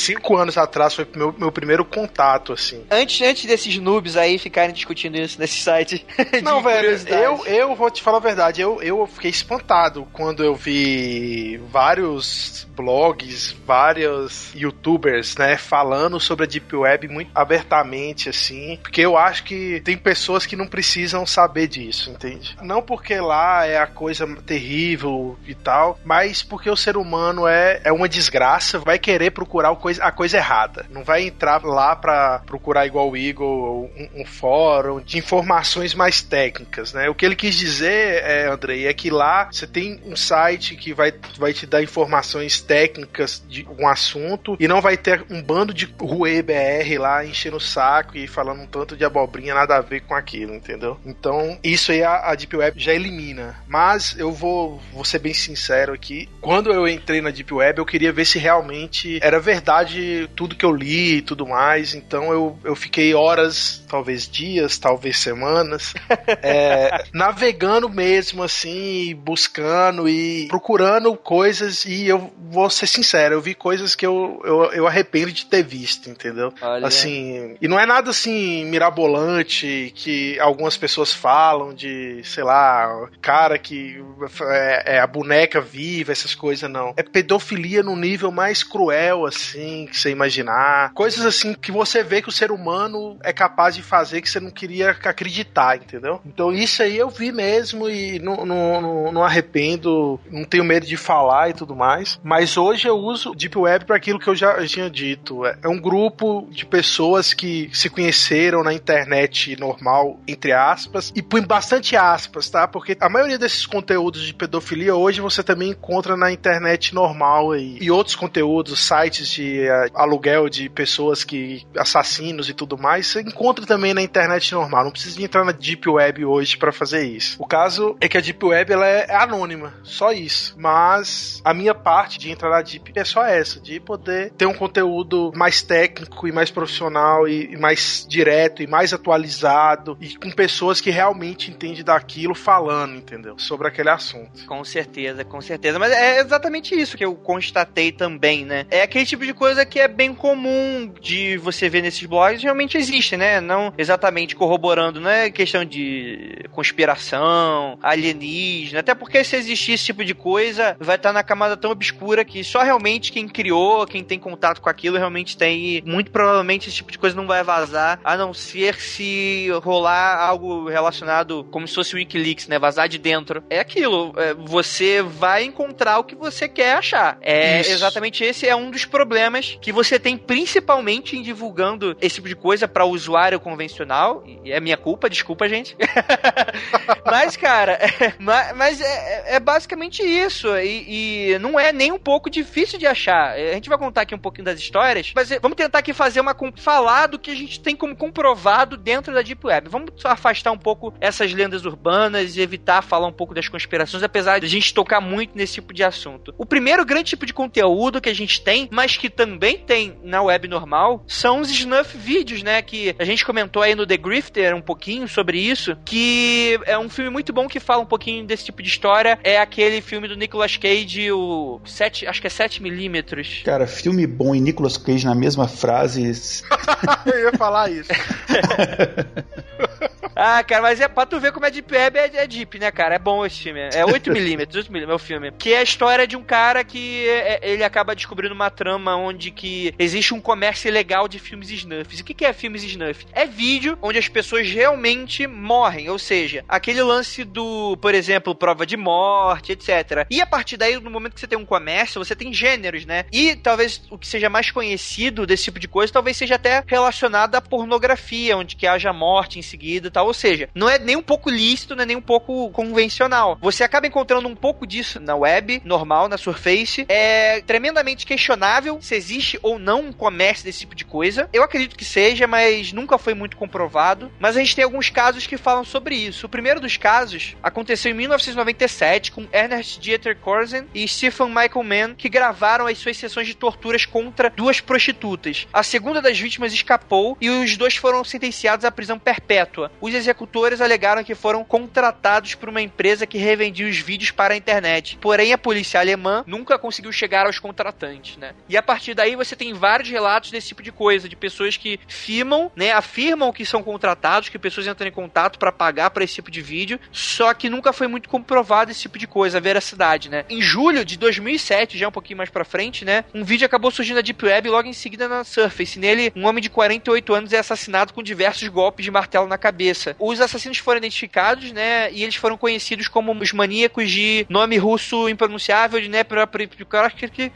cinco anos atrás, foi meu, meu primeiro contato, assim. Antes, antes desses noobs aí ficarem discutindo isso nesse site. Não, velho, eu, eu vou te falar a verdade, eu, eu fiquei espantado quando eu vi vários blogs, vários youtubers, né, falando sobre a Deep Web muito abertamente, assim, porque eu acho que tem pessoas que não precisam saber disso, entende? Não porque lá é a coisa terrível e tal, mas porque o ser humano é, é uma desgraça, vai querer procurar a coisa, a coisa errada. Não vai entrar lá pra procurar igual o Eagle, um, um fórum de informações mais técnicas, né? O que ele quis dizer, é, Andrei, é que lá você tem um site que vai, vai te dar informações técnicas de um assunto e não vai ter um bando de Rue BR lá enchendo o saco e falando um tanto de abobrinha nada a ver com aquilo, entendeu? Então, isso aí a, a Deep Web já elimina. Mas eu vou, vou ser bem sincero aqui. Quando eu entrei na Deep Web, eu queria ver se realmente era verdade tudo que eu li e tudo mais. Então eu, eu fiquei horas, talvez dias, talvez semanas, é, navegando mesmo, assim, buscando e procurando coisas. E eu vou ser sincero, eu vi coisas que eu, eu, eu arrependo de ter visto, entendeu? Olha. Assim, e não é nada assim mirabolante que algumas pessoas falam de, sei lá, cara que é, é a boneca viva, essas coisas, não. É pedofilia no nível mais cruel, assim, que você imaginar. Coisas assim que você vê que o ser humano é capaz de fazer que você não queria acreditar, entendeu? Então isso aí eu vi mesmo e não, não, não, arrependo, não tenho medo de falar e tudo mais. Mas hoje eu uso Deep Web para aquilo que eu já tinha dito. É um grupo de pessoas que se conheceram na internet normal, entre aspas, e põe bastante aspas, tá? Porque a maioria desses conteúdos de pedofilia hoje você também encontra na internet normal aí. E outros conteúdos, sites de uh, aluguel de pessoas que. assassinos e tudo mais, você encontra também na internet normal. Não precisa entrar na Deep Web hoje para fazer isso. O caso é que a Deep Web ela é anônima, só isso. Mas a minha parte de entrar na Deep é só essa, de poder ter um conteúdo mais técnico e mais profissional e, e mais direto e mais atualizado e com pessoas que realmente entendem daquilo falando, entendeu? Sobre aquele assunto. Com certeza, com certeza. Mas é exatamente isso que eu constatei também, né? É aquele tipo de coisa que é bem comum de você ver nesses blogs, realmente existe, né? Não exatamente corroborando, não é questão de conspiração, alienígena, até porque se existir esse tipo de coisa, vai estar na camada tão obscura que só realmente quem criou, quem tem contato com aquilo, realmente tem. E muito provavelmente esse tipo de coisa não vai vazar, a não ser se rolar algo relacionado como se fosse o Wikileaks, né? Vazar de dentro. É aquilo. é, você vai encontrar o que você quer achar. É Isso. exatamente esse é um dos problemas que você tem principalmente em divulgando esse tipo de coisa para usuário convencional. E é minha culpa, desculpa, gente. mas, cara, é, ma- mas é, é basicamente isso. E, e não é nem um pouco difícil de achar. A gente vai contar aqui um pouquinho das histórias, mas é, vamos tentar aqui fazer uma falar do que a gente tem como comprovado dentro da Deep Web. Vamos afastar um pouco essas lendas urbanas e evitar falar um pouco das conspirações, apesar de a gente tocar muito nesse tipo de assunto. O primeiro grande tipo de conteúdo que a gente tem, mas que também tem na web normal, são os snuff vídeos, né? Que a gente comentou aí no The Grifter um pouquinho sobre isso, que é um filme muito bom que fala um pouquinho desse tipo de história. É aquele filme do Nicolas Cage, o 7, acho que é 7 milímetros. Cara, filme bom e Nicolas Cage na mesma frase. Eu ia falar isso. Ah, cara, mas é pra tu ver como é Deep Web, é, é Deep, né, cara? É bom esse filme. É 8mm, 8mm é o filme. Que é a história de um cara que é, ele acaba descobrindo uma trama onde que existe um comércio ilegal de filmes snuffs. O que, que é filmes snuff? É vídeo onde as pessoas realmente morrem, ou seja, aquele lance do, por exemplo, prova de morte, etc. E a partir daí, no momento que você tem um comércio, você tem gêneros, né? E talvez o que seja mais conhecido desse tipo de coisa, talvez seja até relacionado à pornografia, onde que haja morte em seguida e tal. Ou seja, não é nem um pouco lícito, não é nem um pouco convencional. Você acaba encontrando um pouco disso na web, normal, na Surface. É tremendamente questionável se existe ou não um comércio desse tipo de coisa. Eu acredito que seja, mas nunca foi muito comprovado. Mas a gente tem alguns casos que falam sobre isso. O primeiro dos casos aconteceu em 1997 com Ernest Dieter Korsen e Stephen Michael Mann, que gravaram as suas sessões de torturas contra duas prostitutas. A segunda das vítimas escapou e os dois foram sentenciados à prisão perpétua. Os executores alegaram que foram contratados por uma empresa que revendia os vídeos para a internet. Porém, a polícia alemã nunca conseguiu chegar aos contratantes, né? E a partir daí você tem vários relatos desse tipo de coisa, de pessoas que filmam, né, afirmam que são contratados, que pessoas entram em contato para pagar para esse tipo de vídeo, só que nunca foi muito comprovado esse tipo de coisa, a veracidade, né? Em julho de 2007, já um pouquinho mais para frente, né, um vídeo acabou surgindo na Deep Web logo em seguida na Surface. Nele, um homem de 48 anos é assassinado com diversos golpes de martelo na cabeça. Os assassinos foram identificados, né, e eles foram conhecidos como os maníacos de nome russo impronunciável, de né,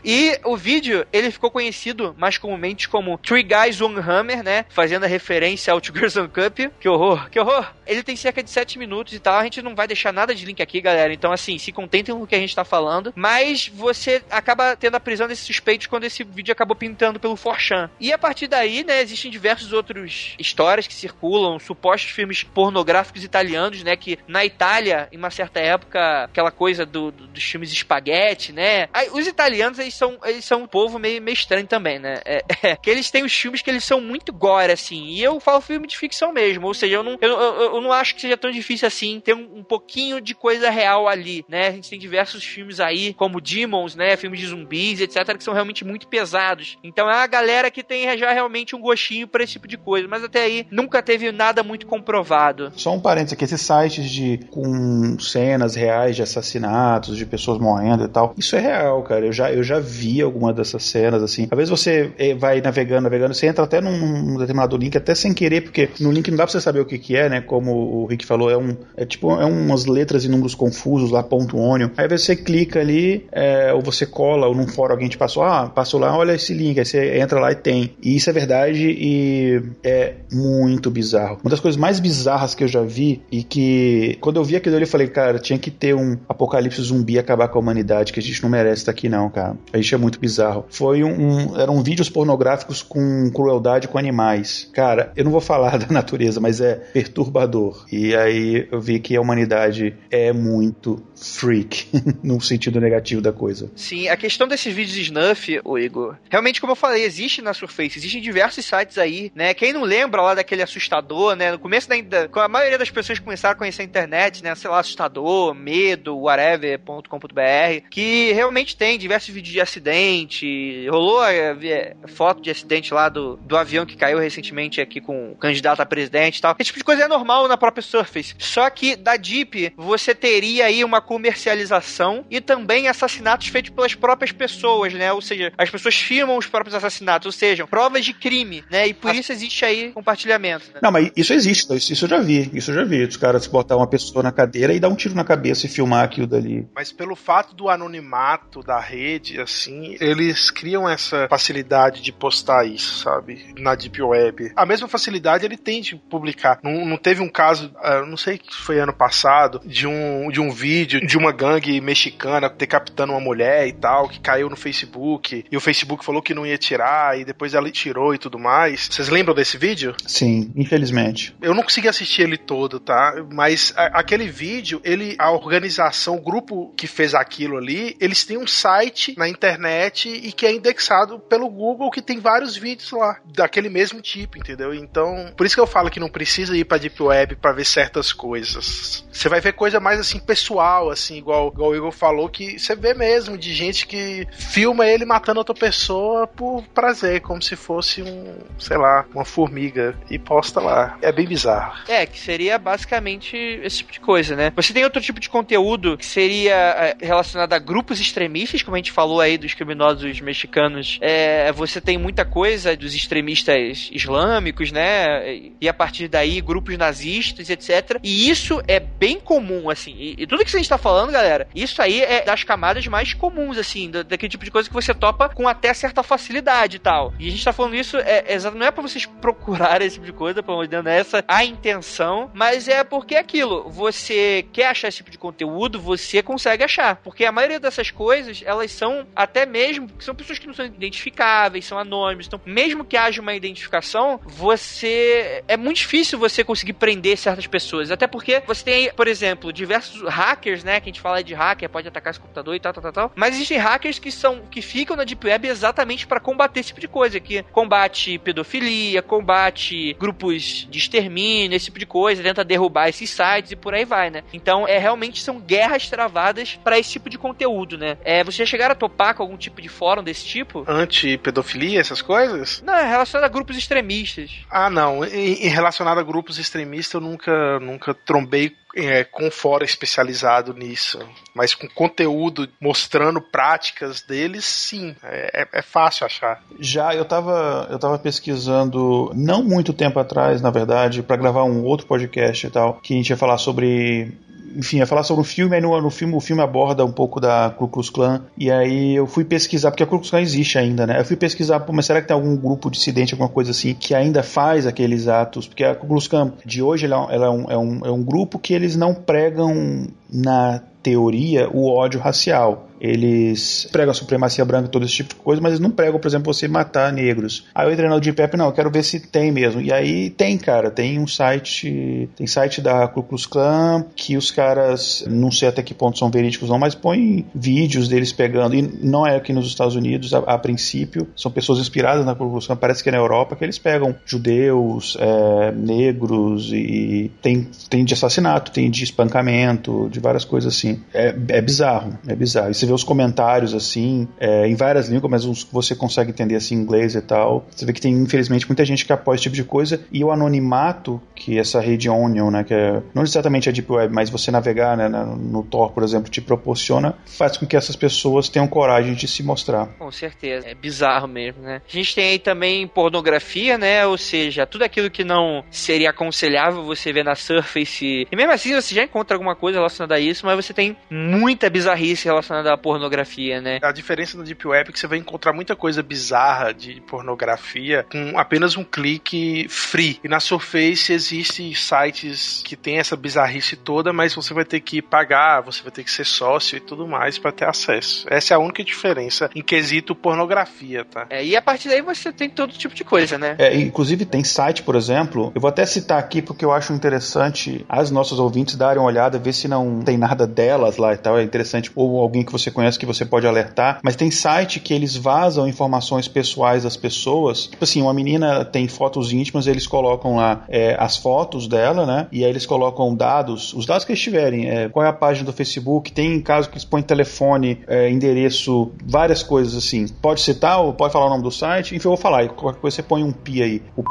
e o vídeo, ele ficou conhecido mais comumente como Three Guys One Hammer, né, fazendo a referência ao Two Girls One Cup. Que horror, que horror! Ele tem cerca de 7 minutos e tal, a gente não vai deixar nada de link aqui, galera, então assim, se contentem com o que a gente tá falando, mas você acaba tendo a prisão desses suspeitos quando esse vídeo acabou pintando pelo Forchan. E a partir daí, né, existem diversos outros histórias que circulam, supostos filmes pornográficos italianos, né? Que na Itália, em uma certa época, aquela coisa do, do, dos filmes espaguete, né? Aí, os italianos, eles são, eles são um povo meio, meio estranho também, né? É, é, que eles têm os filmes que eles são muito gore, assim. E eu falo filme de ficção mesmo. Ou seja, eu não, eu, eu, eu não acho que seja tão difícil assim ter um, um, pouquinho de coisa real ali, né? A gente tem diversos filmes aí, como Demons, né? Filmes de zumbis, etc., que são realmente muito pesados. Então é a galera que tem já realmente um gostinho para esse tipo de coisa. Mas até aí nunca teve nada muito comprovado. Só um parênteses aqui, esses sites de com cenas reais de assassinatos, de pessoas morrendo e tal, isso é real, cara. Eu já, eu já vi alguma dessas cenas, assim. Às vezes você eh, vai navegando, navegando, você entra até num, num determinado link, até sem querer, porque no link não dá pra você saber o que que é, né? Como o Rick falou, é um, é tipo, é umas letras e números confusos lá, ponto ônio. Aí você clica ali, é, ou você cola, ou num fórum alguém te passou, ah, passou lá, olha esse link, aí você entra lá e tem. E isso é verdade e é muito bizarro. Uma das coisas mais bizarras que eu já vi e que quando eu vi aquilo ali eu falei, cara, tinha que ter um apocalipse zumbi acabar com a humanidade, que a gente não merece estar aqui não, cara. A gente é muito bizarro. Foi um, um eram vídeos pornográficos com crueldade com animais. Cara, eu não vou falar da natureza, mas é perturbador. E aí eu vi que a humanidade é muito freak, no sentido negativo da coisa. Sim, a questão desses vídeos snuff, o Igor, realmente, como eu falei, existe na Surface, existem diversos sites aí, né? Quem não lembra lá daquele assustador, né? No começo da, da a maioria das pessoas começaram a conhecer a internet, né? Sei lá, assustador, medo, whatever.com.br, que realmente tem diversos vídeos de acidente. Rolou a, a, foto de acidente lá do, do avião que caiu recentemente aqui com o candidato a presidente e tal. Esse tipo de coisa é normal na própria Surface. Só que da Deep você teria aí uma comercialização e também assassinatos feitos pelas próprias pessoas, né? Ou seja, as pessoas filmam os próprios assassinatos, ou seja, provas de crime, né? E por isso existe aí compartilhamento. Né? Não, mas isso existe, isso eu já vi, isso eu já vi. Os caras botar uma pessoa na cadeira e dar um tiro na cabeça e filmar aquilo dali. Mas pelo fato do anonimato da rede, assim, eles criam essa facilidade de postar isso, sabe? Na Deep Web. A mesma facilidade ele tem de publicar. Não, não teve um caso, uh, não sei que foi ano passado, de um, de um vídeo de uma gangue mexicana decapitando uma mulher e tal, que caiu no Facebook, e o Facebook falou que não ia tirar, e depois ela tirou e tudo mais. Vocês lembram desse vídeo? Sim, infelizmente. Eu não consegui assistir ele todo, tá? Mas a, aquele vídeo, ele, a organização, o grupo que fez aquilo ali, eles têm um site na internet e que é indexado pelo Google, que tem vários vídeos lá, daquele mesmo tipo, entendeu? Então, por isso que eu falo que não precisa ir pra Deep Web para ver certas coisas. Você vai ver coisa mais assim, pessoal, assim, igual, igual o Igor falou, que você vê mesmo de gente que filma ele matando outra pessoa por prazer, como se fosse um, sei lá, uma formiga e posta lá. É bem bizarro. É, que seria basicamente esse tipo de coisa, né? Você tem outro tipo de conteúdo que seria é, relacionado a grupos extremistas, como a gente falou aí dos criminosos mexicanos. É, você tem muita coisa dos extremistas islâmicos, né? E a partir daí, grupos nazistas, etc. E isso é bem comum, assim. E, e tudo que a gente tá falando, galera, isso aí é das camadas mais comuns, assim, daquele tipo de coisa que você topa com até certa facilidade e tal. E a gente tá falando isso, é, é, não é pra vocês procurarem esse tipo de coisa, pelo amor de Deus, não é essa a intenção, mas é porque é aquilo. Você quer achar esse tipo de conteúdo, você consegue achar. Porque a maioria dessas coisas, elas são até mesmo, são pessoas que não são identificáveis, são anônimos. Então, mesmo que haja uma identificação, você. É muito difícil você conseguir prender certas pessoas. Até porque você tem, por exemplo, diversos hackers, né? Que a gente fala de hacker, pode atacar esse computador e tal, tal, tal, tal. Mas existem hackers que são que ficam na Deep Web exatamente para combater esse tipo de coisa. Que combate pedofilia, combate grupos de extermínio, esse tipo de coisa, tenta derrubar esses sites e por aí vai, né? Então, é realmente são guerras travadas para esse tipo de conteúdo, né? É, você já chegaram a topar com algum tipo de fórum desse tipo? Anti-pedofilia, essas coisas? Não, é relacionado a grupos extremistas. Ah, não. Em, em relacionado a grupos extremistas, eu nunca, nunca trombei é, com fora especializado nisso. Mas com conteúdo mostrando práticas deles, sim. É, é, é fácil achar. Já eu estava eu tava pesquisando, não muito tempo atrás, na verdade, para gravar um outro podcast e tal, que a gente ia falar sobre enfim, ia falar sobre o filme, aí no, no filme o filme aborda um pouco da Ku Klux Klan, e aí eu fui pesquisar, porque a Ku Klux Klan existe ainda, né? Eu fui pesquisar, pô, mas será que tem algum grupo dissidente, alguma coisa assim, que ainda faz aqueles atos? Porque a Ku Klux Klan de hoje, ela, ela é, um, é, um, é um grupo que eles não pregam na teoria o ódio racial. Eles pregam a supremacia branca e todo esse tipo de coisa, mas eles não pregam, por exemplo, você matar negros. Aí entrei no Deep Web, não, eu quero ver se tem mesmo. E aí tem, cara, tem um site, tem site da Ku Klux Klan que os caras, não sei até que ponto são verídicos não, mas põem vídeos deles pegando, e não é aqui nos Estados Unidos a, a princípio, são pessoas inspiradas na Ku Klux Klan, parece que é na Europa, que eles pegam judeus, é, negros e tem, tem de assassinato, tem de espancamento, de várias coisas assim. É, é bizarro, é bizarro. E você vê os comentários assim, é, em várias línguas, mas uns que você consegue entender assim inglês e tal. Você vê que tem, infelizmente, muita gente que apoia esse tipo de coisa. E o anonimato que essa rede Onion, né, que é, não necessariamente a Deep Web, mas você navegar né, no Tor, por exemplo, te proporciona, faz com que essas pessoas tenham coragem de se mostrar. Com certeza. É bizarro mesmo, né? A gente tem aí também pornografia, né? Ou seja, tudo aquilo que não seria aconselhável você ver na Surface. E mesmo assim você já encontra alguma coisa relacionada a isso, mas você tem muita bizarrice relacionada à pornografia, né? A diferença no Deep Web é que você vai encontrar muita coisa bizarra de pornografia com apenas um clique free. E na Surface existem sites que tem essa bizarrice toda, mas você vai ter que pagar, você vai ter que ser sócio e tudo mais para ter acesso. Essa é a única diferença em quesito pornografia, tá? É, e a partir daí você tem todo tipo de coisa, né? É, inclusive tem site, por exemplo, eu vou até citar aqui porque eu acho interessante as nossas ouvintes darem uma olhada, ver se não tem nada delas lá e tal. É interessante, ou alguém que você conhece que você pode alertar, mas tem site que eles vazam informações pessoais das pessoas. Tipo assim, uma menina tem fotos íntimas, eles colocam lá é, as fotos dela, né? E aí eles colocam dados, os dados que eles tiverem, é, qual é a página do Facebook, tem caso que eles põem telefone, é, endereço, várias coisas assim. Pode citar ou pode falar o nome do site? Enfim, eu vou falar, qualquer coisa você põe um pi aí. O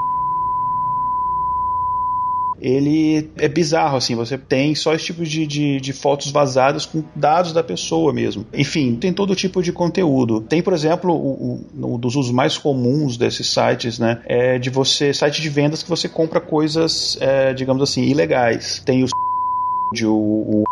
ele é bizarro, assim, você tem só esse tipo de, de, de, fotos vazadas com dados da pessoa mesmo. Enfim, tem todo tipo de conteúdo. Tem, por exemplo, o, um dos usos mais comuns desses sites, né, é de você, site de vendas que você compra coisas, é, digamos assim, ilegais. Tem o, o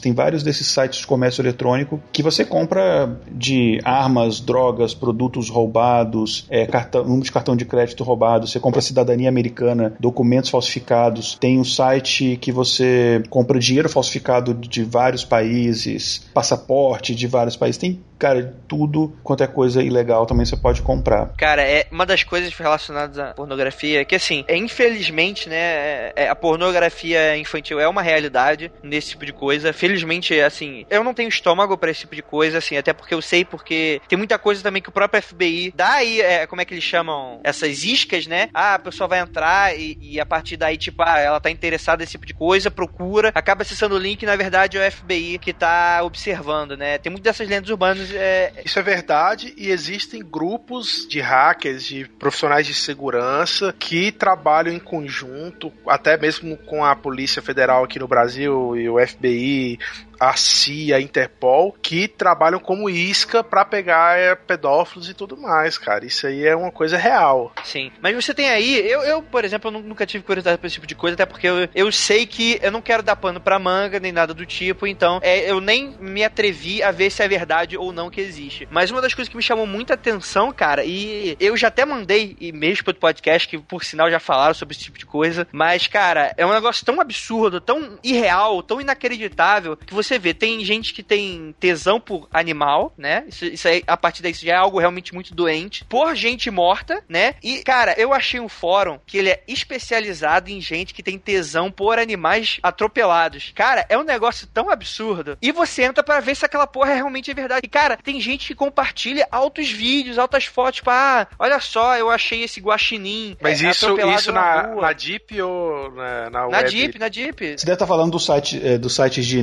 Tem vários desses sites de comércio eletrônico que você compra de armas, drogas, produtos roubados, é, cartão, número de cartão de crédito roubado, você compra cidadania americana, documentos falsificados. Tem um site que você compra dinheiro falsificado de vários países, passaporte de vários países. Tem, cara, tudo quanto é coisa ilegal também você pode comprar. Cara, é uma das coisas relacionadas à pornografia que, assim, é, infelizmente, né, é, é, a pornografia infantil é uma realidade nesse tipo de coisa. Felizmente, assim, eu não tenho estômago para esse tipo de coisa, assim, até porque eu sei porque tem muita coisa também que o próprio FBI dá aí, é, como é que eles chamam, essas iscas, né? Ah, a pessoa vai entrar e, e, a partir daí, tipo, ah, ela tá interessada nesse tipo de coisa, procura, acaba acessando o link e na verdade é o FBI que tá observando, né? Tem muitas dessas lendas urbanas. É... Isso é verdade e existem grupos de hackers, de profissionais de segurança que trabalham em conjunto, até mesmo com a Polícia Federal aqui no Brasil e o FBI, a CIA, a Interpol, que trabalham como isca para pegar é, pedófilos e tudo mais, cara. Isso aí é uma coisa real. Sim. Mas você tem aí, eu, eu por exemplo, eu nunca tive curiosidade por esse tipo de coisa, até porque eu, eu sei que eu não quero dar pano pra manga, nem nada do tipo, então é, eu nem me atrevi a ver se é verdade ou não que existe. Mas uma das coisas que me chamou muita atenção, cara, e eu já até mandei e-mails pro podcast, que por sinal já falaram sobre esse tipo de coisa, mas, cara, é um negócio tão absurdo, tão irreal, tão inacreditável, que você vê, tem gente que tem tesão por animal, né? Isso, isso aí, a partir daí, já é algo realmente muito doente. Por gente morta, né? E, cara, eu achei um fórum que ele é especializado em gente que tem tesão por animais atropelados. Cara, é um negócio tão absurdo. E você entra para ver se aquela porra é realmente verdade. E, cara, tem gente que compartilha altos vídeos, altas fotos, tipo, ah, olha só, eu achei esse guaxinim. Mas é, isso, isso na, na, na Deep ou na, na, na Deep, na Deep. Você deve estar falando do site, é, do site de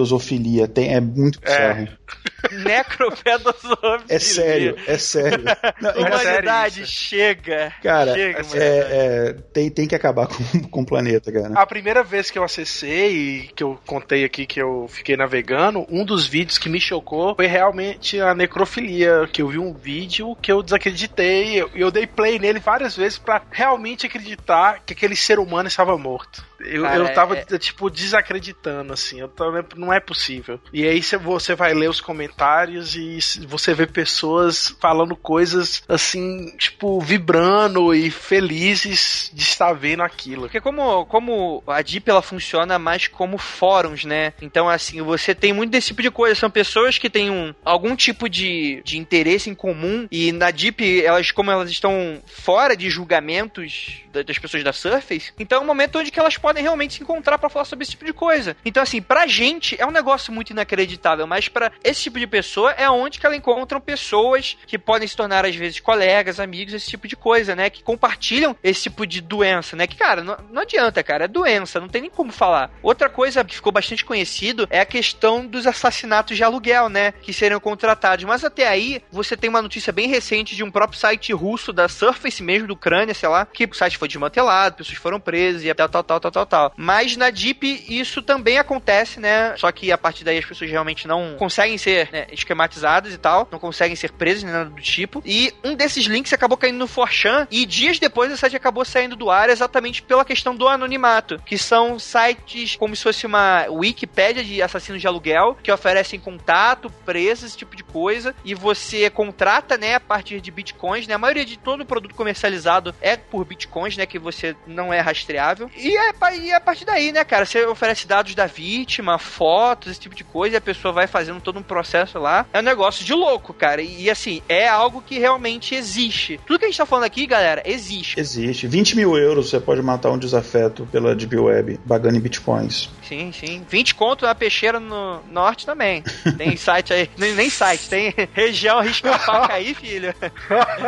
necropedosofilia. Tem, é muito bizarro. É. Necropedosofilia. É sério, é sério. Não, humanidade, chega. Cara, chega, é, é, tem, tem que acabar com, com o planeta, cara. A primeira vez que eu acessei, que eu contei aqui que eu fiquei navegando, um dos vídeos que me chocou foi realmente a necrofilia, que eu vi um vídeo que eu desacreditei, e eu, eu dei play nele várias vezes para realmente acreditar que aquele ser humano estava morto. Eu, Cara, eu tava, é... tipo, desacreditando, assim. Eu tava, não é possível. E aí você vai ler os comentários e você vê pessoas falando coisas, assim, tipo, vibrando e felizes de estar vendo aquilo. Porque como, como a Deep, ela funciona mais como fóruns, né? Então, assim, você tem muito desse tipo de coisa. São pessoas que têm um, algum tipo de, de interesse em comum e na Deep, elas, como elas estão fora de julgamentos das pessoas da Surface, então é um momento onde elas podem realmente se encontrar para falar sobre esse tipo de coisa. Então, assim, pra gente é um negócio muito inacreditável, mas para esse tipo de pessoa é onde que ela encontram pessoas que podem se tornar, às vezes, colegas, amigos, esse tipo de coisa, né? Que compartilham esse tipo de doença, né? Que, cara, não, não adianta, cara, é doença, não tem nem como falar. Outra coisa que ficou bastante conhecido é a questão dos assassinatos de aluguel, né? Que seriam contratados. Mas até aí, você tem uma notícia bem recente de um próprio site russo da Surface mesmo, do Ucrânia, sei lá, que o site foi desmantelado, pessoas foram presas e tal, tal, tal, tal, tal, tal. Mas na Deep isso também acontece, né? Só que a partir daí as pessoas realmente não conseguem ser né, esquematizadas e tal, não conseguem ser presas nem nada do tipo. E um desses links acabou caindo no Forchan e dias depois o site acabou saindo do ar exatamente pela questão do anonimato, que são sites como se fosse uma Wikipédia de assassinos de aluguel, que oferecem contato, preços, esse tipo de coisa, e você contrata, né, a partir de bitcoins, né? A maioria de todo produto comercializado é por bitcoins né? Que você não é rastreável. E é, e é a partir daí, né, cara? Você oferece dados da vítima, fotos, esse tipo de coisa, e a pessoa vai fazendo todo um processo lá. É um negócio de louco, cara. E, e assim, é algo que realmente existe. Tudo que a gente tá falando aqui, galera, existe. Existe. 20 mil euros você pode matar um desafeto pela Deep Web, bagando em bitcoins. Sim, sim. 20 conto na peixeira no norte também. Tem site aí, nem, nem site, tem região risca faca aí, filho.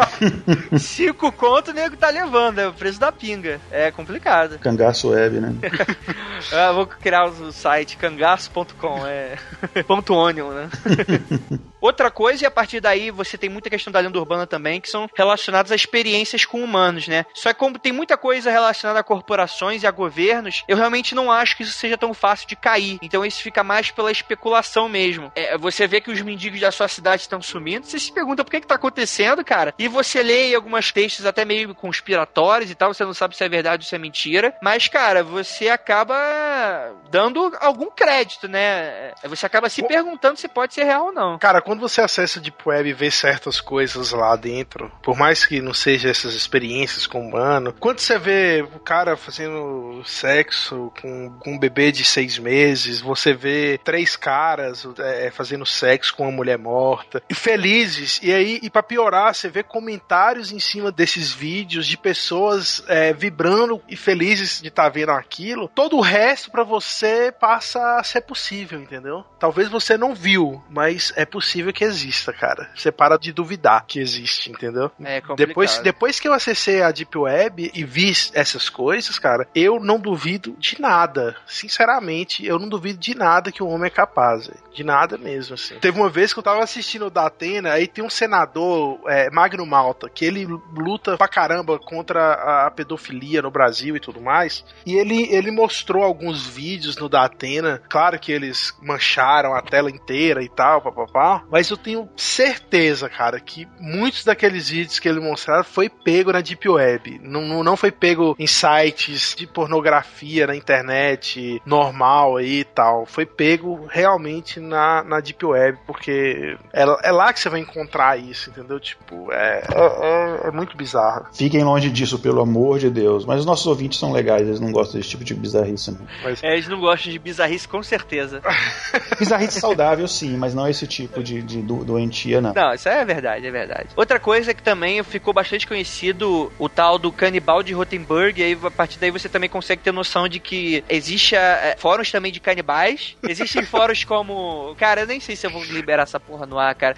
5 conto o nego tá levando, é o preço da pinga. É complicado. Cangaço web, né? ah, vou criar o site cangaço.com, é. ponto onion, né? Outra coisa, e a partir daí você tem muita questão da lenda urbana também, que são relacionadas a experiências com humanos, né? Só que como tem muita coisa relacionada a corporações e a governos, eu realmente não acho que isso seja tão fácil de cair. Então isso fica mais pela especulação mesmo. É, você vê que os mendigos da sua cidade estão sumindo, você se pergunta por que que tá acontecendo, cara? E você lê algumas textos até meio conspiratórios e tal, você não sabe se é verdade ou se é mentira, mas, cara, você acaba dando algum crédito, né? Você acaba se perguntando se pode ser real ou não. Cara, quando você acessa a Deep Web e vê certas coisas lá dentro, por mais que não seja essas experiências com humano, quando você vê o cara fazendo sexo com, com um bebê de seis meses, você vê três caras é, fazendo sexo com uma mulher morta, e felizes, e aí, e pra piorar, você vê comentários em cima desses vídeos de pessoas é, vibrando e felizes de estar tá vendo aquilo, todo o resto para você passa a ser possível, entendeu? Talvez você não viu, mas é possível que exista, cara. Você para de duvidar que existe, entendeu? É complicado. Depois, depois que eu acessei a Deep Web e vi essas coisas, cara, eu não duvido de nada. Sinceramente, eu não duvido de nada que o homem é capaz. De nada mesmo, assim. Teve uma vez que eu tava assistindo o da Atena, aí tem um senador, é, Magno Malta, que ele luta pra caramba contra a pedofilia no Brasil e tudo mais. E ele, ele mostrou alguns vídeos no da Atena. Claro que eles mancharam a tela inteira e tal, papapá. Mas eu tenho certeza, cara, que muitos daqueles vídeos que ele mostraram foi pego na Deep Web. Não, não, foi pego em sites de pornografia na internet normal aí e tal. Foi pego realmente na, na Deep Web, porque é, é lá que você vai encontrar isso, entendeu? Tipo, é, é, é, é muito bizarro. Fiquem longe disso, pelo amor de Deus. Mas os nossos ouvintes são legais, eles não gostam desse tipo de bizarrice. Não. Mas, É, eles não gostam de bizarrice, com certeza. Bizarrice saudável, sim, mas não esse tipo de, de do- doentia, não. Não, isso é verdade, é verdade. Outra coisa que também ficou bastante conhecido, o tal do canibal de Rotenburg, e aí a partir daí você também consegue ter noção de que existe é, fóruns também de canibais, existem fóruns como... Cara, eu nem sei se eu vou liberar essa porra no ar, cara.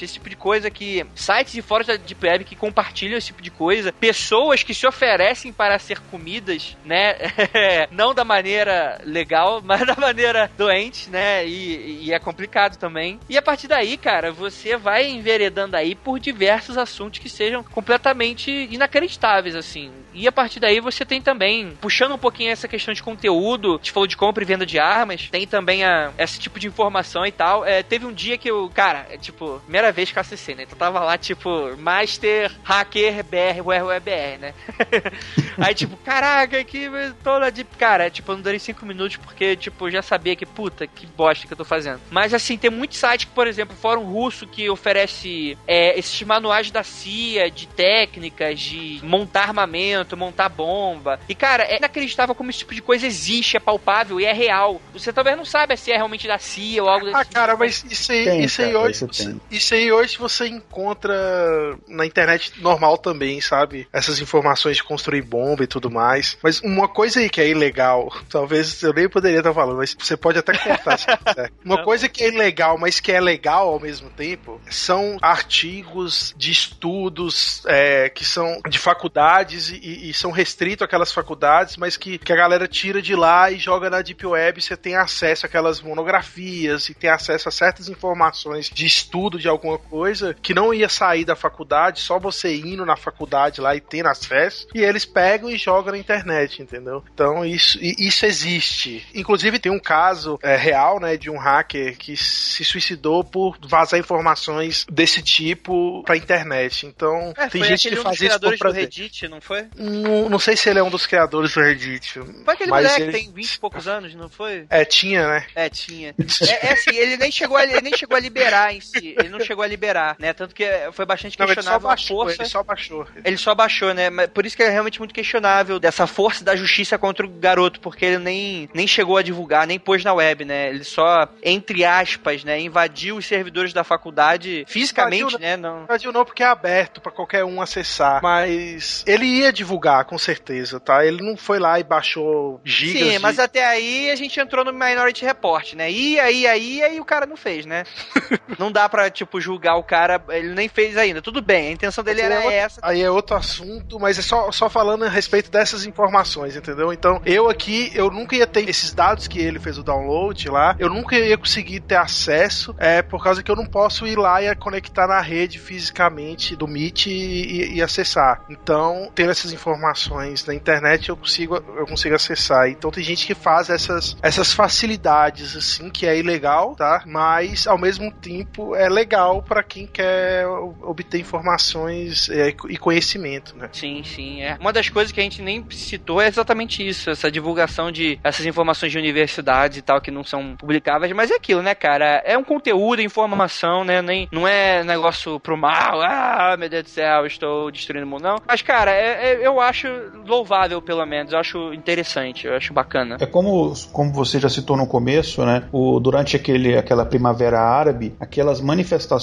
Esse tipo de coisa que. Sites e fóruns da Deep Web que compartilham esse tipo de coisa. Pessoas que se oferecem para ser comidas, né? Não da maneira legal, mas da maneira doente, né? E, e é complicado também. E a partir daí, cara, você vai enveredando aí por diversos assuntos que sejam completamente inacreditáveis, assim. E a partir daí você tem também, puxando um pouquinho essa questão de conteúdo, gente falou de compra e venda de armas, tem também a, esse tipo de informação e tal. É, teve um dia que eu, cara, é, tipo, primeira vez que eu acessei, né? Então tava lá, tipo, Master Hacker BR, WebR, né? Aí, tipo, caraca, que toda de. Cara, tipo, eu não durei cinco minutos porque, tipo, eu já sabia que, puta, que bosta que eu tô fazendo. Mas, assim, tem muitos sites que, por exemplo, o Fórum Russo que oferece é, esses manuais da CIA de técnicas de montar armamento, montar bomba. E, cara, é inacreditável como esse tipo de coisa existe, é palpável e é real. Você talvez não saiba se é realmente da CIA ou algo desse Ah, tipo. cara, mas isso aí, Tem, isso aí cara, hoje. isso tem. Isso aí hoje você encontra na internet normal também, sabe? Essas informações de construir bomba e tudo mais. Mas uma coisa aí que é ilegal, talvez eu nem poderia estar falando, mas você pode até cortar se quiser. Uma coisa que é ilegal, mas que é legal ao mesmo tempo, são artigos de estudos é, que são de faculdades e, e são restritos àquelas faculdades, mas que, que a galera tira de lá e joga na Deep Web. Você tem acesso àquelas monografias e tem acesso a certas informações de estudo de alguma coisa que não ia sair da faculdade, só você indo na faculdade lá e tendo acesso, e eles pegam e jogam na internet, entendeu? Então isso, isso existe. Inclusive tem um caso é, real, né, de um hacker que se suicidou por vazar informações desse tipo pra internet. Então É, tem gente que um faz isso por criadores do prazer. Reddit, não foi? Não, não sei se ele é um dos criadores do Reddit. Foi aquele mas moleque ele- que tem 20 e poucos anos, não foi? É, tinha, né? É, tinha. É, é assim, ele nem, chegou a, ele nem chegou a liberar em si. Ele não chegou a liberar, né? Tanto que foi bastante Não, ele só questionável a baixou, força. ele só baixou. Ele só baixou, né? Mas Por isso que é realmente muito questionável dessa força da justiça contra o garoto, porque ele nem, nem chegou a divulgar, nem pôs na web, né? Ele só, entre aspas, né, invadiu os servidores da faculdade fisicamente, Invadiu, né? Não. Invadiu não porque é aberto pra qualquer um acessar, mas ele ia divulgar com certeza, tá? Ele não foi lá e baixou gigas Sim, de... mas até aí a gente entrou no Minority Report, né? E aí, aí, aí o cara não fez, né? não dá pra, tipo, julgar o cara, ele nem fez ainda. Tudo bem, a intenção dele era é essa. Aí é outro assunto, mas é só, só falando respeito dessas informações, entendeu? Então, eu aqui, eu nunca ia ter esses dados que ele fez o download lá, eu nunca ia conseguir ter acesso, é por causa que eu não posso ir lá e conectar na rede fisicamente do Meet e, e, acessar. Então, tendo essas informações na internet, eu consigo, eu consigo acessar. Então, tem gente que faz essas, essas facilidades, assim, que é ilegal, tá? Mas, ao mesmo tempo, é legal para quem quer obter informações é, e conhecimento, né? Sim, sim. É. Uma das coisas que a gente nem citou é exatamente isso, essa divulgação de essas informações de universidades e tal que não são publicáveis, mas é aquilo, né, cara? É um conteúdo, informação, né? Nem, não é negócio pro mal, ah, meu Deus do céu, estou destruindo o mundo, não. Mas, cara, é, é, eu acho louvável, pelo menos. Eu acho interessante, eu acho bacana. É como, como você já citou no começo, né? O, durante aquele, aquela primavera árabe, aquelas manifestações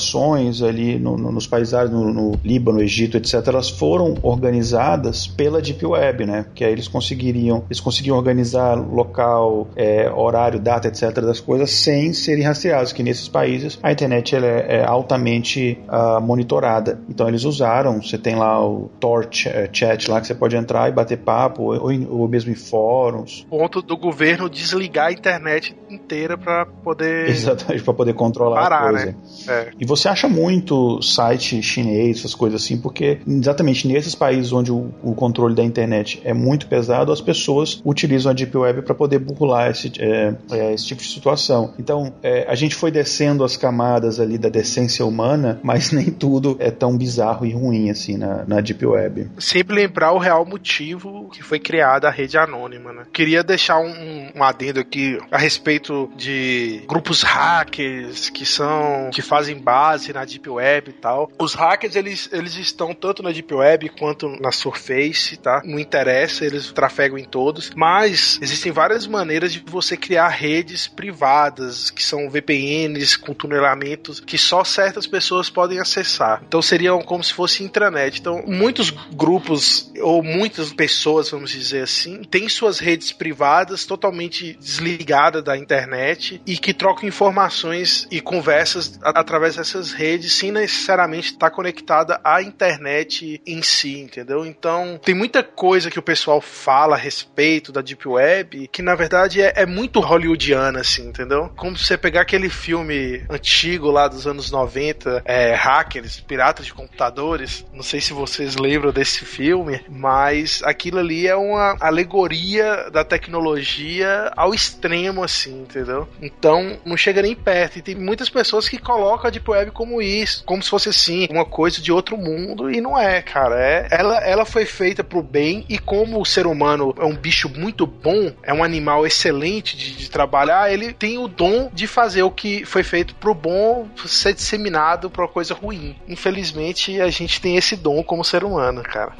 ali no, no, nos países árabes, no, no Líbano, Egito, etc., elas foram organizadas pela Deep Web, né? Que aí eles conseguiriam, eles conseguiam organizar local, é, horário, data, etc. das coisas sem serem rastreados, que nesses países a internet é, é altamente uh, monitorada. Então eles usaram, você tem lá o Tor é, chat lá que você pode entrar e bater papo, ou, ou mesmo em fóruns. Ponto do governo desligar a internet inteira para poder. Exatamente, para poder controlar Parar, a coisa. Né? É. E você acha muito site chinês, essas coisas assim, porque exatamente nesses países onde o, o controle da internet é muito pesado, as pessoas utilizam a Deep Web para poder burlar esse, é, é, esse tipo de situação. Então, é, a gente foi descendo as camadas ali da decência humana, mas nem tudo é tão bizarro e ruim assim na, na Deep Web. Sempre lembrar o real motivo que foi criada a rede anônima, né? Queria deixar um, um adendo aqui a respeito de grupos hackers que são que fazem base na Deep Web e tal. Os hackers eles, eles estão tanto na Deep Web quanto na Surface, tá? Não interessa, eles trafegam em todos, mas existem várias maneiras de você criar redes privadas, que são VPNs com tunelamentos que só certas pessoas podem acessar. Então seriam como se fosse intranet. Então, muitos grupos ou muitas pessoas, vamos dizer assim, têm suas redes privadas totalmente desligadas da internet e que trocam informações e conversas através dessas redes sem necessariamente estar conectada à internet em si, entendeu? Então, tem muita coisa que o pessoal fala a respeito da Deep Web que na verdade é, é muito hollywoodiana, assim, entendeu? Como você pegar aquele filme antigo lá dos anos 90, é, Hackers, Piratas de Computadores, não sei se vocês lembram desse filme, mas aquilo ali é uma alegoria da tecnologia ao extremo, assim, entendeu? Então, não chega nem perto. E tem muitas pessoas que colocam a Deep Web como isso, como se fosse assim, uma coisa de outro mundo, e não é, cara. É, ela, ela foi feita pro bem, e como o ser humano é um bicho muito bom, é um animal excelente de, de trabalhar, ele tem o dom de fazer o que foi feito pro bom ser disseminado pra coisa ruim. Infelizmente, a gente tem esse dom como ser humano, cara.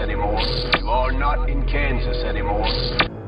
Anymore. You are not in Kansas anymore.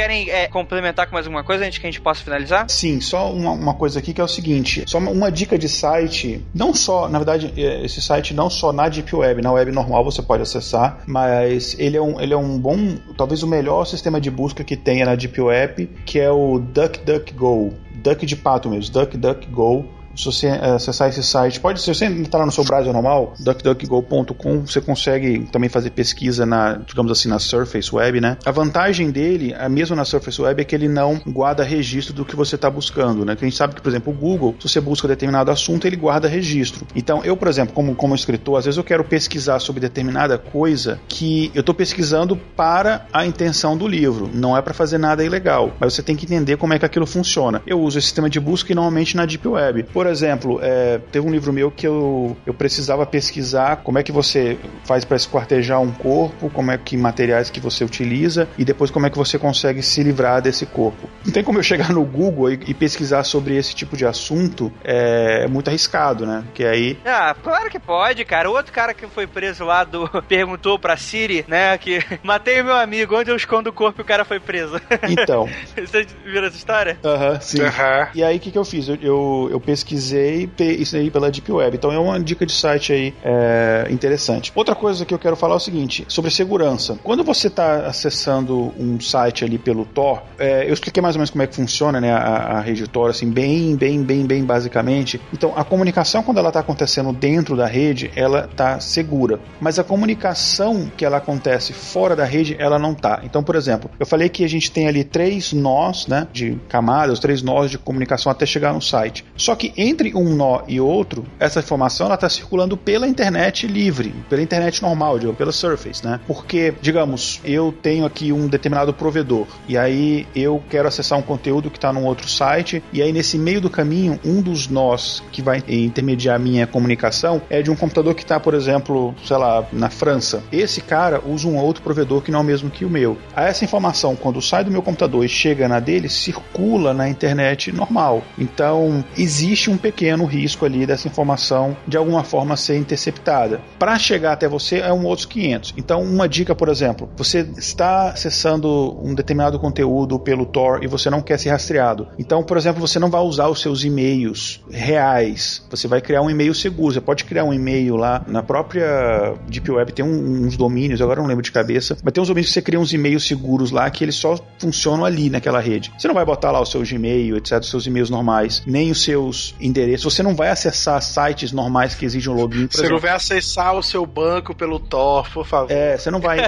Querem é, complementar com mais alguma coisa antes que a gente possa finalizar? Sim, só uma, uma coisa aqui que é o seguinte: só uma, uma, dica de site, não só, na verdade, é, esse site não só na Deep Web, na web normal você pode acessar, mas ele é um, ele é um bom, talvez o melhor sistema de busca que tenha na Deep Web, que é o DuckDuckGo. Duck de pato mesmo, DuckDuckGo se você eh, acessar esse site, pode ser, se você entrar no seu browser normal, duckduckgo.com, você consegue também fazer pesquisa na, digamos assim, na Surface Web, né? A vantagem dele, a mesma na Surface Web, é que ele não guarda registro do que você está buscando, né? Que a gente sabe que, por exemplo, o Google, se você busca determinado assunto, ele guarda registro. Então, eu, por exemplo, como, como escritor, às vezes eu quero pesquisar sobre determinada coisa que eu estou pesquisando para a intenção do livro, não é para fazer nada ilegal, mas você tem que entender como é que aquilo funciona. Eu uso esse sistema de busca e normalmente na Deep Web. Por exemplo, é, teve um livro meu que eu, eu precisava pesquisar como é que você faz para esquartejar um corpo, como é que materiais que você utiliza e depois como é que você consegue se livrar desse corpo. Não tem como eu chegar no Google e, e pesquisar sobre esse tipo de assunto, é, é muito arriscado, né? Que aí. Ah, claro que pode, cara. O outro cara que foi preso lá do perguntou pra Siri, né, que matei meu amigo, onde eu escondo o corpo e o cara foi preso. Então. Você viu essa história? Aham, sim. Aham. E aí, o que, que eu fiz? Eu, eu, eu pesquisei pe- isso aí pela Deep Web. Então, é uma dica de site aí é, interessante. Outra coisa que eu quero falar é o seguinte: sobre segurança. Quando você está acessando um site ali pelo Tor, é, eu expliquei mais ou menos como é que funciona né, a, a rede Tor, assim, bem, bem, bem, bem basicamente. Então, a comunicação, quando ela está acontecendo dentro da rede, ela está segura. Mas a comunicação que ela acontece fora da rede, ela não tá. Então, por exemplo, eu falei que a gente tem ali três nós, né, de camadas, três nós de comunicação até chegar no site. Só que entre um nó e outro, essa informação está circulando pela internet livre, pela internet normal, digamos, pela Surface, né? Porque, digamos, eu tenho aqui um determinado provedor e aí eu quero acessar um conteúdo que está num outro site e aí nesse meio do caminho, um dos nós que vai intermediar minha comunicação é de um computador que está, por exemplo, sei lá, na França. Esse cara usa um outro provedor que não é o mesmo que o meu. Aí essa informação, quando sai do meu computador e chega na dele, circula na internet normal. Então, existe um pequeno risco ali dessa informação de alguma forma ser interceptada. Para chegar até você é um outros 500. Então, uma dica, por exemplo, você está acessando um determinado conteúdo pelo Tor e você não quer ser rastreado. Então, por exemplo, você não vai usar os seus e-mails reais. Você vai criar um e-mail seguro. Você pode criar um e-mail lá na própria Deep Web, tem um- uns domínios, agora não lembro de cabeça, mas tem uns domínios que você cria uns e-mails seguros lá que eles só funcionam ali naquela rede. Você não vai botar lá o seu Gmail, etc, os seus e-mails normais, nem os seus endereços. Você não vai acessar sites normais que exigem um login, Você não exemplo. vai acessar o seu banco pelo Tor, por favor. É, você não vai,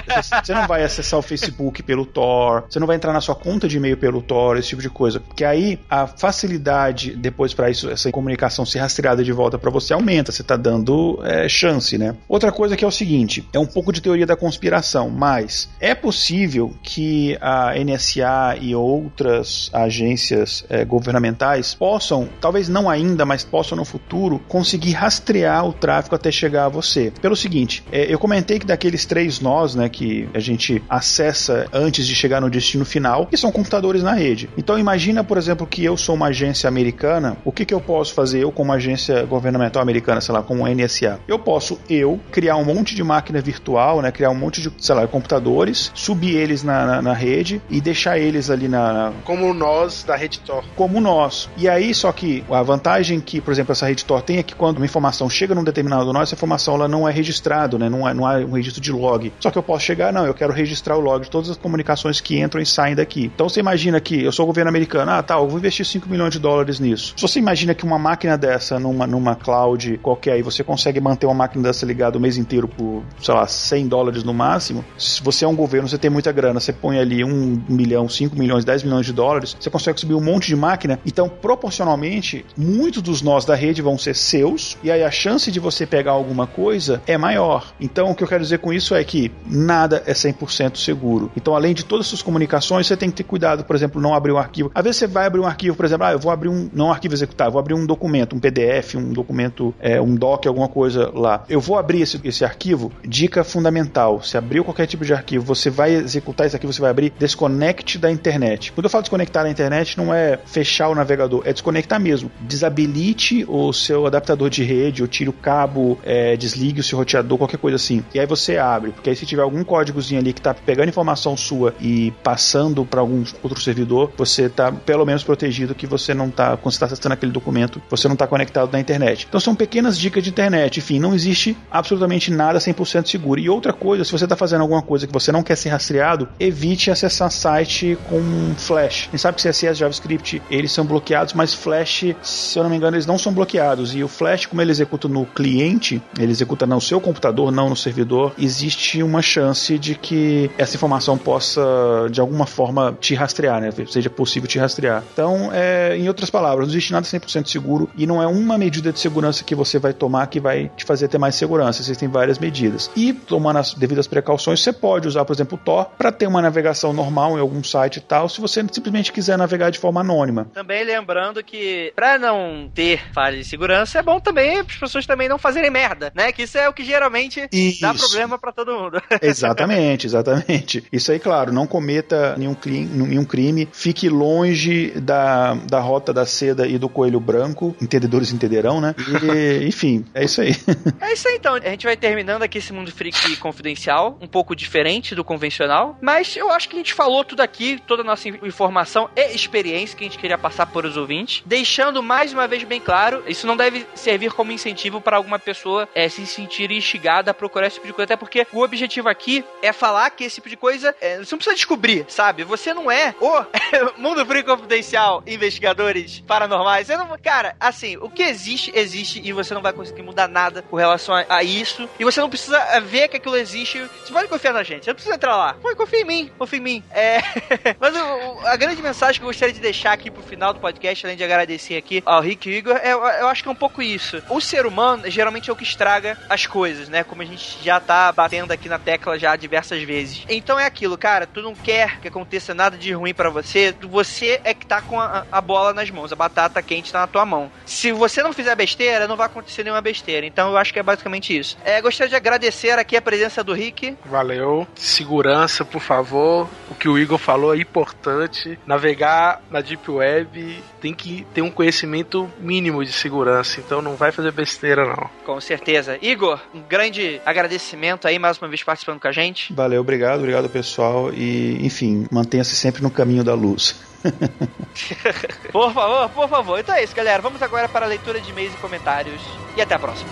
você não vai acessar o Facebook pelo Tor, você não vai entrar na sua conta de e-mail pelo Tor, esse tipo de coisa. Porque aí a facilidade depois para isso, essa comunicação ser rastreada de volta para você aumenta, você tá dando é, chance, né? Outra coisa que é o seguinte, é um pouco de teoria da conspiração, mas é possível que a NSA e outras agências é, governamentais possam, talvez não ainda, mas possam no futuro, conseguir rastrear o tráfego até chegar a você. Pelo seguinte, é, eu comentei que daqueles três nós, né, que a gente acessa antes de chegar no destino final, que são computadores na rede. Então imagina, por exemplo, que eu sou uma agência americana, o que, que eu posso fazer eu como agência governamental americana, sei lá, como NSA? Eu posso eu criar um monte de máquina virtual, né, criar um monte de, sei lá, computadores, subir eles na, na, na rede e deixar eles ali na, na Como nós da Rede Tor. como nós. E aí, só que a vantagem que, por exemplo, essa rede Tor tem é que quando uma informação chega num determinado nó, essa informação ela não é registrada, né? Não, é, não há um registro de log. Só que eu posso chegar, não, eu quero registrar o log de todas as comunicações que entram e saem daqui. Então você imagina que eu sou o governo americano, ah, tá, eu vou investir 5 milhões de dólares nisso. Se você imagina que uma máquina dessa numa, numa cloud qualquer aí, você consegue manter uma máquina dessa ligada o mês inteiro por, sei lá, 100 dólares no máximo, se você é um governo, você tem muita grana, você põe ali 1 milhão, 5 milhões, 10 milhões de dólares, você consegue subir um monte de máquina. Então, proporcionalmente, muitos dos nós da rede vão ser seus, e aí a chance de você pegar alguma coisa é maior. Então, o que eu quero dizer com isso é que nada é 100% seguro. Então, além de todas as suas comunicações, você tem que ter cuidado, por exemplo, não abrir um arquivo. Às vezes você vai abrir um arquivo, por exemplo, ah, eu vou abrir um, não um arquivo executável, vou abrir um documento, um PDF, um documento, é, um doc, alguma coisa lá. Eu vou abrir esse, esse arquivo, dica fundamental, se abriu qualquer tipo de arquivo, você vai executar esse arquivo, você vai abrir, desconecte da internet. Quando eu falo desconectar da internet, não é fechar o navegador, é desconectar mesmo. Desabilite o seu adaptador de rede, ou tire o cabo, é, desligue o seu roteador, qualquer coisa assim. E aí você abre, porque aí se tiver algum códigozinho ali que tá pegando informação sua e passando para algum outro servidor, você tá pelo menos protegido que você não tá, quando você tá acessando aquele documento, você não tá conectado na internet. Então são pequenas dicas de internet. Enfim, não existe absolutamente nada 100% seguro. E outra coisa, se você tá fazendo alguma coisa que você não quer ser rastreado, evite acessar site com flash. A gente sabe que CSS, JavaScript, eles são bloqueados, mas flash, se eu não me engano, eles não são bloqueados. E o flash, como ele executa no cliente, ele executa no seu computador, não no servidor, existe uma chance de que essa informação possa, de alguma forma, te rastrear, né? Seja possível te rastrear. Então, é, em outras palavras, não existe nada 100% seguro e não é uma medida de segurança que você vai tomar que vai te fazer ter mais segurança. Existem várias medidas. E, tomando as devidas precauções, você pode usar, por exemplo, o Tor para ter uma navegação normal em algum site e tal, se você simplesmente quiser navegar de forma anônima. Também lembrando que, pra não não ter falha de segurança, é bom também as pessoas também não fazerem merda, né? Que isso é o que geralmente Isso. dá problema pra todo mundo. Exatamente, exatamente. Isso aí, claro, não cometa nenhum crime, nenhum crime fique longe da, da rota da seda e do coelho branco, entendedores entenderão, né? E, enfim, é isso aí. É isso aí então. A gente vai terminando aqui esse mundo freak confidencial, um pouco diferente do convencional, mas eu acho que a gente falou tudo aqui, toda a nossa in- informação e experiência que a gente queria passar por os ouvintes, deixando mais uma vez bem claro, isso não deve servir como incentivo para alguma pessoa é, se sentir instigada a procurar esse tipo de coisa, até porque o objetivo aqui é falar que esse tipo de coisa é, você não precisa descobrir, sabe? Você não é o mundo freak confidencial, investigadores paranormais. Você não, cara, assim, o que existe existe e você não vai conseguir mudar nada com relação a, a isso. E você não precisa ver que aquilo existe. Você pode confiar na gente. Você não precisa entrar lá. Pode confia em mim, confia em mim. É, mas o- a grande mensagem que eu gostaria de deixar aqui pro final do podcast, além de agradecer aqui ao Rick Igor, é, eu acho que é um pouco isso. O ser humano geralmente é o que estraga as coisas, né? Como a gente já tá batendo aqui na tecla já diversas vezes. Então é aquilo, cara, tu não quer que aconteça nada de ruim pra você, você é que tá com a, a bola nas mãos, a batata quente tá na tua mão. Se você não fizer besteira, não vai acontecer nenhuma besteira. Então eu acho que é basicamente isso. É, gostaria de agradecer aqui a presença do Rick. Valeu. Segurança, por favor. O que o Igor falou é importante. Navegar na Deep Web tem que ter um conhecimento mínimo de segurança. Então não vai fazer besteira, não. Com certeza. Igor, um grande agradecimento aí mais uma vez participando com a gente. Valeu, obrigado, obrigado pessoal e, enfim, mantenha-se sempre no caminho da luz. Por favor, por favor. Então é isso, galera. Vamos agora para a leitura de e-mails e comentários. E até a próxima.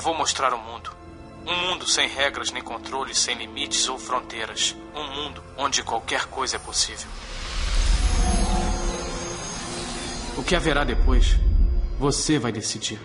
Eu vou mostrar o mundo. Um mundo sem regras nem controles, sem limites ou fronteiras. Um mundo onde qualquer coisa é possível. O que haverá depois, você vai decidir.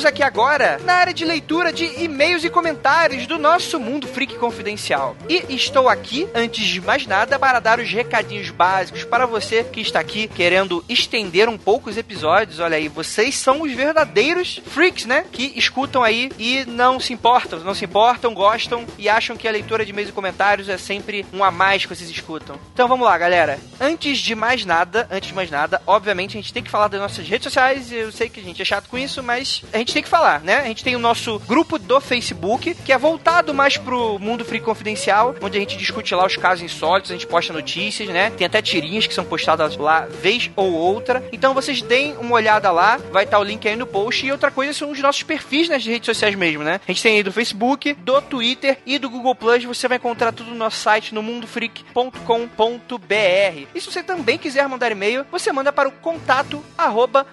E chegamos aqui agora na área de leitura de e-mails e comentários do nosso Mundo Freak Confidencial. E estou aqui, antes de mais nada, para dar os recadinhos básicos para você que está aqui querendo estender um pouco os episódios. Olha aí, vocês são os verdadeiros freaks, né? Que escutam aí e não se importam, não se importam, gostam e acham que a leitura de e-mails e comentários é sempre um a mais que vocês escutam. Então vamos lá, galera. Antes de mais nada, antes de mais nada, obviamente a gente tem que falar das nossas redes sociais. Eu sei que a gente é chato com isso, mas a gente tem que falar, né? A gente tem o nosso grupo do Facebook, que é voltado mais pro mundo free confidencial, onde a gente discute lá os casos insólitos, a gente posta notícias, né? Tem até tirinhas que são postadas lá vez ou outra. Então vocês deem uma olhada lá, vai estar o link aí no post. E outra coisa são os nossos perfis nas redes sociais mesmo, né? A gente tem aí do Facebook, do Twitter e do Google Plus. Você vai encontrar tudo no nosso site no mundofreak.com.br. E se você também quiser mandar e-mail, você manda para o contato arroba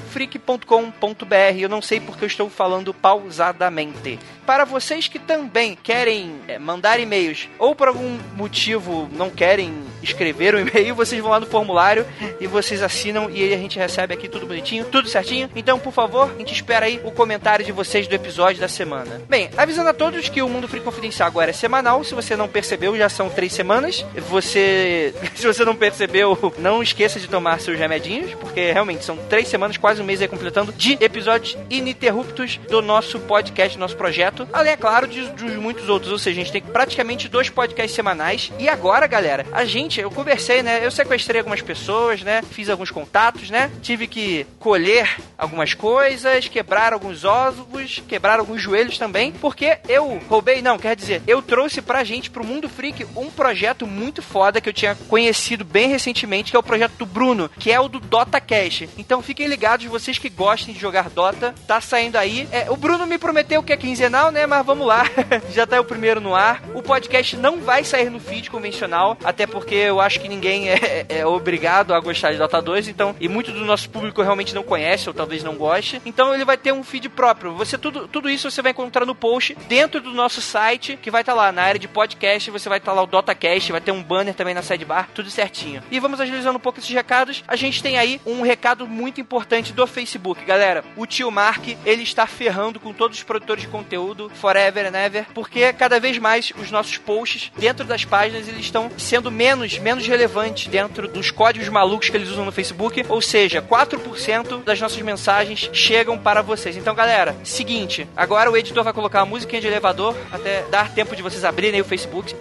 mundofreak.com.br. Eu não sei porque eu estou falando pausadamente. Para vocês que também querem é, mandar e-mails ou por algum motivo não querem escrever um e-mail, vocês vão lá no formulário e vocês assinam e a gente recebe aqui tudo bonitinho, tudo certinho. Então, por favor, a gente espera aí o comentário de vocês do episódio da semana. Bem, avisando a todos que o Mundo Free Confidencial agora é semanal. Se você não percebeu, já são três semanas. Você, se você não percebeu, não esqueça de tomar seus remedinhos, porque realmente são três semanas, quase um mês aí completando, de episódios ininterruptos do nosso podcast, nosso projeto. Além, é claro, de, de muitos outros. Ou seja, a gente tem praticamente dois podcasts semanais. E agora, galera, a gente, eu conversei, né? Eu sequestrei algumas pessoas, né? Fiz alguns contatos, né? Tive que colher algumas coisas, quebrar alguns ovos, quebrar alguns joelhos também, porque eu roubei, não, quer dizer, eu trouxe pra gente, pro Mundo Freak, um projeto muito foda que eu tinha conhecido bem recentemente, que é o projeto do Bruno, que é o do Dota Cash. Então fiquem ligados, vocês que gostem de jogar Dota, tá saindo aí. É, o Bruno me prometeu que é quinzenal, né? Mas vamos lá. Já tá o primeiro no ar. O podcast não vai sair no feed convencional, até porque eu acho que ninguém é, é obrigado a gostar de Dota 2, então, e muito do nosso público realmente não conhece, ou talvez não goste. Então ele vai ter um feed próprio. Você tudo, tudo isso você vai encontrar no post dentro do nosso site, que vai estar tá lá na área de podcast, você vai estar tá lá o DotaCast, vai ter um banner também na sidebar, tudo certinho. E vamos agilizando um pouco esses recados. A gente tem aí um recado muito importante do Facebook, galera. O tio Mark, ele está ferrando com todos os produtores de conteúdo, forever and ever, porque cada vez mais os nossos posts dentro das páginas eles estão sendo menos, menos relevantes dentro dos códigos malucos que eles usam no Facebook, ou seja, 4% das nossas mensagens chegam para vocês. Então, galera, seguinte, agora o editor vai colocar uma musiquinha de elevador até dar tempo de vocês abrirem o Facebook.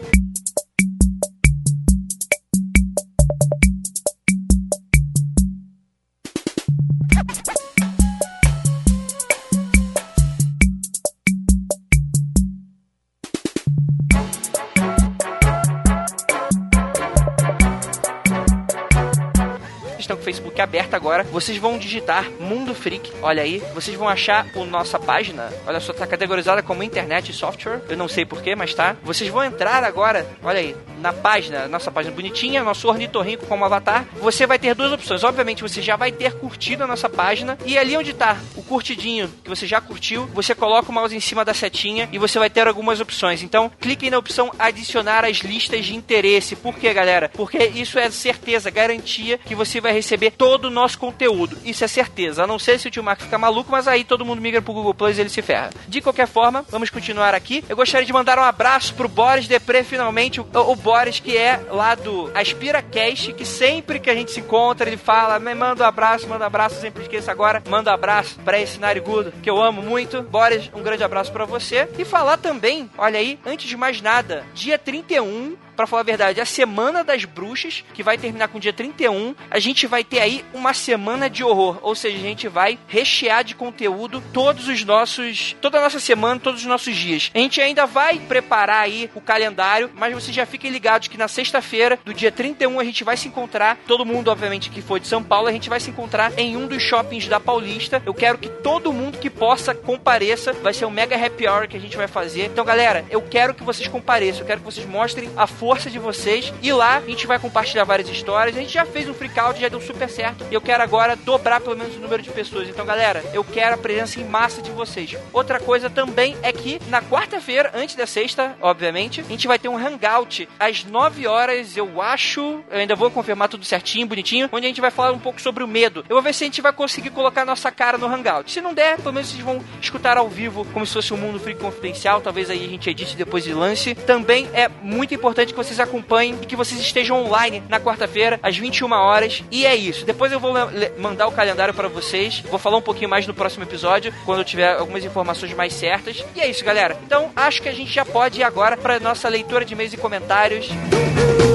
Aberta agora. Vocês vão digitar Mundo Freak. Olha aí, vocês vão achar a nossa página. Olha só, tá categorizada como internet e software. Eu não sei porquê, mas tá. Vocês vão entrar agora, olha aí, na página, nossa página bonitinha, nosso ornitorrinco como avatar. Você vai ter duas opções. Obviamente, você já vai ter curtido a nossa página. E ali onde tá o curtidinho que você já curtiu, você coloca o mouse em cima da setinha e você vai ter algumas opções. Então, clique na opção adicionar as listas de interesse. Por quê, galera? Porque isso é certeza, garantia que você vai receber todo o nosso conteúdo. Isso é certeza. A não ser se o tio Mark ficar maluco, mas aí todo mundo migra pro Google Plus e ele se ferra. De qualquer forma, vamos continuar aqui. Eu gostaria de mandar um abraço pro Boris Depre, finalmente. O, o Boris, que é lá do Aspira Cast, que sempre que a gente se encontra, ele fala: manda um abraço, manda um abraço, sempre esqueça agora. Manda um abraço pra esse narigudo, que eu amo muito. Boris, um grande abraço para você. E falar também, olha aí, antes de mais nada, dia 31 para falar a verdade, a Semana das Bruxas, que vai terminar com dia 31, a gente vai ter aí uma semana de horror. Ou seja, a gente vai rechear de conteúdo todos os nossos. toda a nossa semana, todos os nossos dias. A gente ainda vai preparar aí o calendário, mas vocês já fiquem ligados que na sexta-feira, do dia 31, a gente vai se encontrar. Todo mundo, obviamente, que for de São Paulo, a gente vai se encontrar em um dos shoppings da Paulista. Eu quero que todo mundo que possa compareça. Vai ser um mega happy hour que a gente vai fazer. Então, galera, eu quero que vocês compareçam. Eu quero que vocês mostrem a força força de vocês. E lá a gente vai compartilhar várias histórias. A gente já fez um freak out, já deu super certo. E eu quero agora dobrar pelo menos o número de pessoas. Então, galera, eu quero a presença em massa de vocês. Outra coisa também é que na quarta-feira, antes da sexta, obviamente, a gente vai ter um hangout às 9 horas, eu acho. Eu ainda vou confirmar tudo certinho, bonitinho, onde a gente vai falar um pouco sobre o medo. Eu vou ver se a gente vai conseguir colocar nossa cara no hangout. Se não der, pelo menos vocês vão escutar ao vivo, como se fosse um mundo freak confidencial. Talvez aí a gente edite depois de lance. Também é muito importante que vocês acompanhem e que vocês estejam online na quarta-feira, às 21 horas. E é isso. Depois eu vou mandar o calendário para vocês. Vou falar um pouquinho mais no próximo episódio, quando eu tiver algumas informações mais certas. E é isso, galera. Então, acho que a gente já pode ir agora para nossa leitura de e-mails e comentários. Música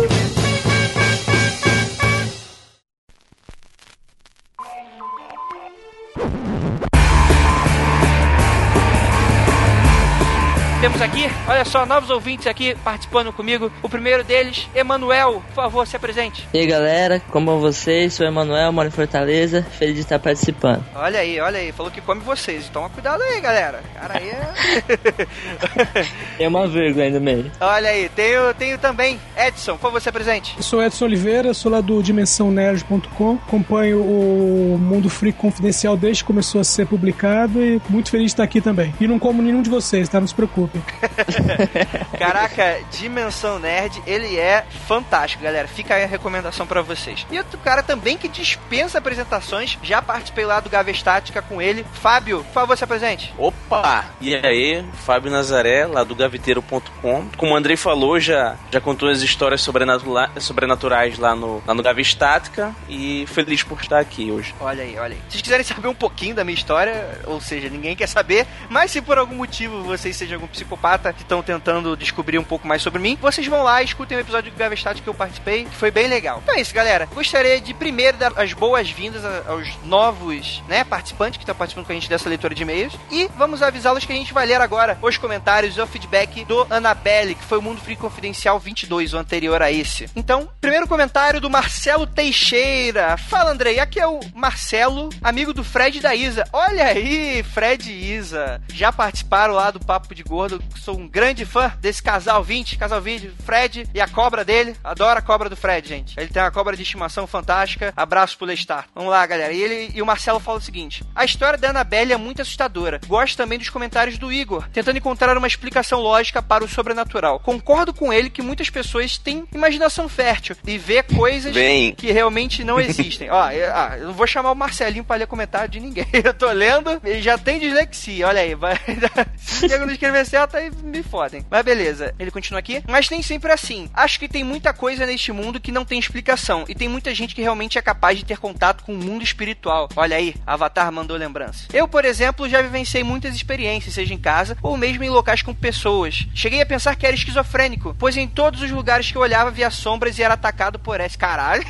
temos aqui, olha só, novos ouvintes aqui participando comigo. O primeiro deles, Emanuel, por favor, se apresente. E aí, galera, como vão vocês? Sou Emanuel, moro em Fortaleza, feliz de estar participando. Olha aí, olha aí, falou que come vocês. Toma cuidado aí, galera. Cara, aí é. Tem uma vírgula aí no meio. Olha aí, tenho, tenho também Edson, por favor, se apresente. Eu sou Edson Oliveira, sou lá do DimensãoNerd.com, acompanho o Mundo Freak Confidencial desde que começou a ser publicado e muito feliz de estar aqui também. E não como nenhum de vocês, tá? Não se preocupe. Caraca, Dimensão Nerd, ele é fantástico, galera. Fica aí a recomendação para vocês. E outro cara também que dispensa apresentações, já participei lá do Gavestática com ele. Fábio, por favor, se apresente. Opa! E aí, Fábio Nazaré, lá do gaveteiro.com. Como o Andrei falou, já, já contou as histórias sobrenaturais lá no, lá no Gavestática e feliz por estar aqui hoje. Olha aí, olha aí. Se vocês quiserem saber um pouquinho da minha história, ou seja, ninguém quer saber, mas se por algum motivo vocês sejam algum psicólogo psicopata que estão tentando descobrir um pouco mais sobre mim, vocês vão lá e escutem o episódio do Gavestat que eu participei, que foi bem legal. Então é isso, galera. Gostaria de primeiro dar as boas-vindas aos novos, né, participantes que estão participando com a gente dessa leitura de e-mails e vamos avisá-los que a gente vai ler agora os comentários e o feedback do Annabelle, que foi o Mundo Free Confidencial 22, o anterior a esse. Então, primeiro comentário do Marcelo Teixeira. Fala, Andrei, aqui é o Marcelo, amigo do Fred e da Isa. Olha aí, Fred e Isa. Já participaram lá do Papo de Gordo. Sou um grande fã desse casal 20, casal 20, Fred e a cobra dele. Adoro a cobra do Fred, gente. Ele tem uma cobra de estimação fantástica. Abraço pro Lestar. Vamos lá, galera. E ele e o Marcelo fala o seguinte: A história da Annabelle é muito assustadora. Gosto também dos comentários do Igor, tentando encontrar uma explicação lógica para o sobrenatural. Concordo com ele que muitas pessoas têm imaginação fértil e vê coisas Bem. que realmente não existem. Ó, eu, ah, eu não vou chamar o Marcelinho pra ler comentário de ninguém. Eu tô lendo, ele já tem dislexia. Olha aí, vai. Se não escrever certo, aí me fodem. Mas beleza, ele continua aqui. Mas nem sempre é assim. Acho que tem muita coisa neste mundo que não tem explicação. E tem muita gente que realmente é capaz de ter contato com o mundo espiritual. Olha aí, Avatar mandou lembrança. Eu, por exemplo, já vivenciei muitas experiências, seja em casa ou mesmo em locais com pessoas. Cheguei a pensar que era esquizofrênico, pois em todos os lugares que eu olhava via sombras e era atacado por esse. Caralho.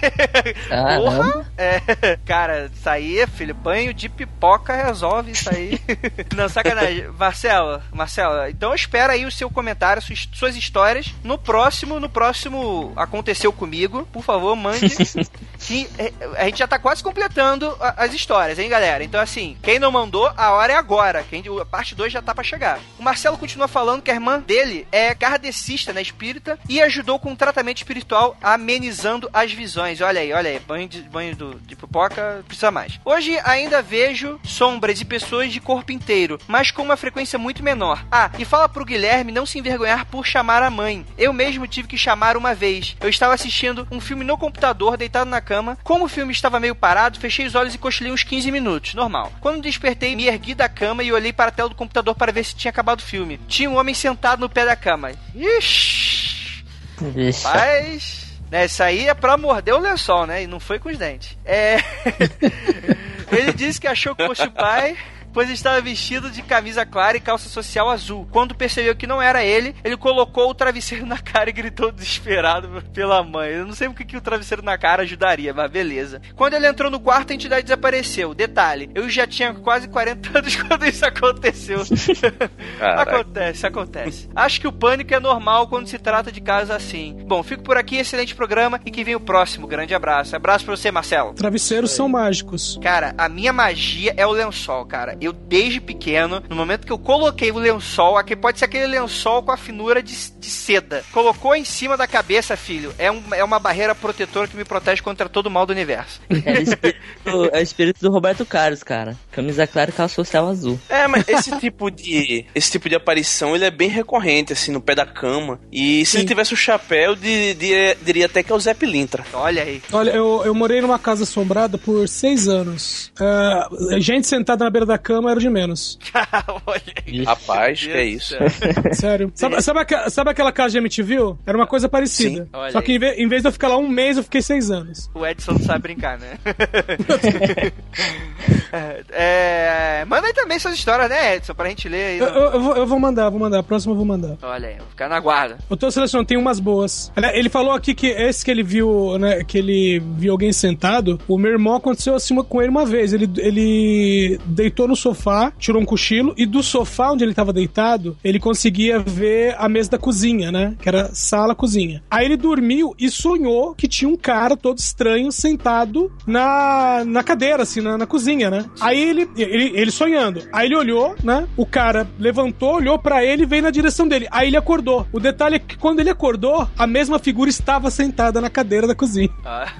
Porra. É, cara, isso aí, filho, banho de pipoca resolve isso aí. Não, sacanagem. Marcelo, Marcelo, então espera aí o seu comentário, suas, suas histórias. No próximo, no próximo Aconteceu Comigo, por favor, mande. que é, a gente já tá quase completando as histórias, hein, galera? Então, assim, quem não mandou, a hora é agora. Quem, a parte 2 já tá pra chegar. O Marcelo continua falando que a irmã dele é kardecista, né, espírita, e ajudou com um tratamento espiritual amenizando as visões. Olha aí, olha aí, banho de, banho do, de pipoca, precisa mais. Hoje ainda vejo sombras e pessoas de corpo inteiro, mas com uma frequência muito menor. Ah, e fala pro Guilherme não se envergonhar por chamar a mãe. Eu mesmo tive que chamar uma vez. Eu estava assistindo um filme no computador, deitado na cama. Como o filme estava meio parado, fechei os olhos e cochilei uns 15 minutos, normal. Quando despertei, me ergui da cama e olhei para a tela do computador para ver se tinha acabado o filme. Tinha um homem sentado no pé da cama. Ixi! Vixe. Mas, né, isso aí é pra morder o lençol, né? E não foi com os dentes. É. Ele disse que achou que fosse o pai. Pois estava vestido de camisa clara e calça social azul. Quando percebeu que não era ele, ele colocou o travesseiro na cara e gritou desesperado pela mãe. Eu não sei o que, que o travesseiro na cara ajudaria, mas beleza. Quando ele entrou no quarto, a entidade desapareceu. Detalhe, eu já tinha quase 40 anos quando isso aconteceu. Acontece, acontece. Acho que o pânico é normal quando se trata de casos assim. Bom, fico por aqui, excelente programa e que vem o próximo. Grande abraço. Abraço pra você, Marcelo. Travesseiros são mágicos. Cara, a minha magia é o lençol, cara. Eu, desde pequeno, no momento que eu coloquei o lençol, aqui pode ser aquele lençol com a finura de, de seda. Colocou em cima da cabeça, filho. É, um, é uma barreira protetora que me protege contra todo o mal do universo. É o espírito, é o espírito do Roberto Carlos, cara. Camisa clara e calça social azul. É, mas esse tipo de esse tipo de aparição ele é bem recorrente assim no pé da cama. E se ele tivesse o chapéu, de, de- diria até que é o Zé Pilintra. Olha aí. Olha, eu, eu morei numa casa assombrada por seis anos. Ah, gente sentada na beira da cama era o de menos. Rapaz, que é isso? Sério. Sabe, sabe, sabe aquela casa de MTV? Era uma coisa parecida. Só que em vez, em vez de eu ficar lá um mês, eu fiquei seis anos. O Edson não sabe brincar, né? É, é, manda aí também suas histórias, né, Edson? Pra gente ler aí. Eu, eu- eu vou, eu vou mandar, vou mandar. A próxima eu vou mandar. Olha aí, vou ficar na guarda. Eu tô selecionando, tem umas boas. Ele falou aqui que esse que ele viu, né, que ele viu alguém sentado, o meu irmão aconteceu assim com ele uma vez. Ele, ele deitou no sofá, tirou um cochilo, e do sofá onde ele tava deitado, ele conseguia ver a mesa da cozinha, né? Que era sala, cozinha. Aí ele dormiu e sonhou que tinha um cara todo estranho sentado na, na cadeira, assim, na, na cozinha, né? Aí ele, ele, ele sonhando. Aí ele olhou, né? O cara levantou, olhou pra ele e veio na direção dele. Aí ele acordou. O detalhe é que quando ele acordou, a mesma figura estava sentada na cadeira da cozinha. Ah.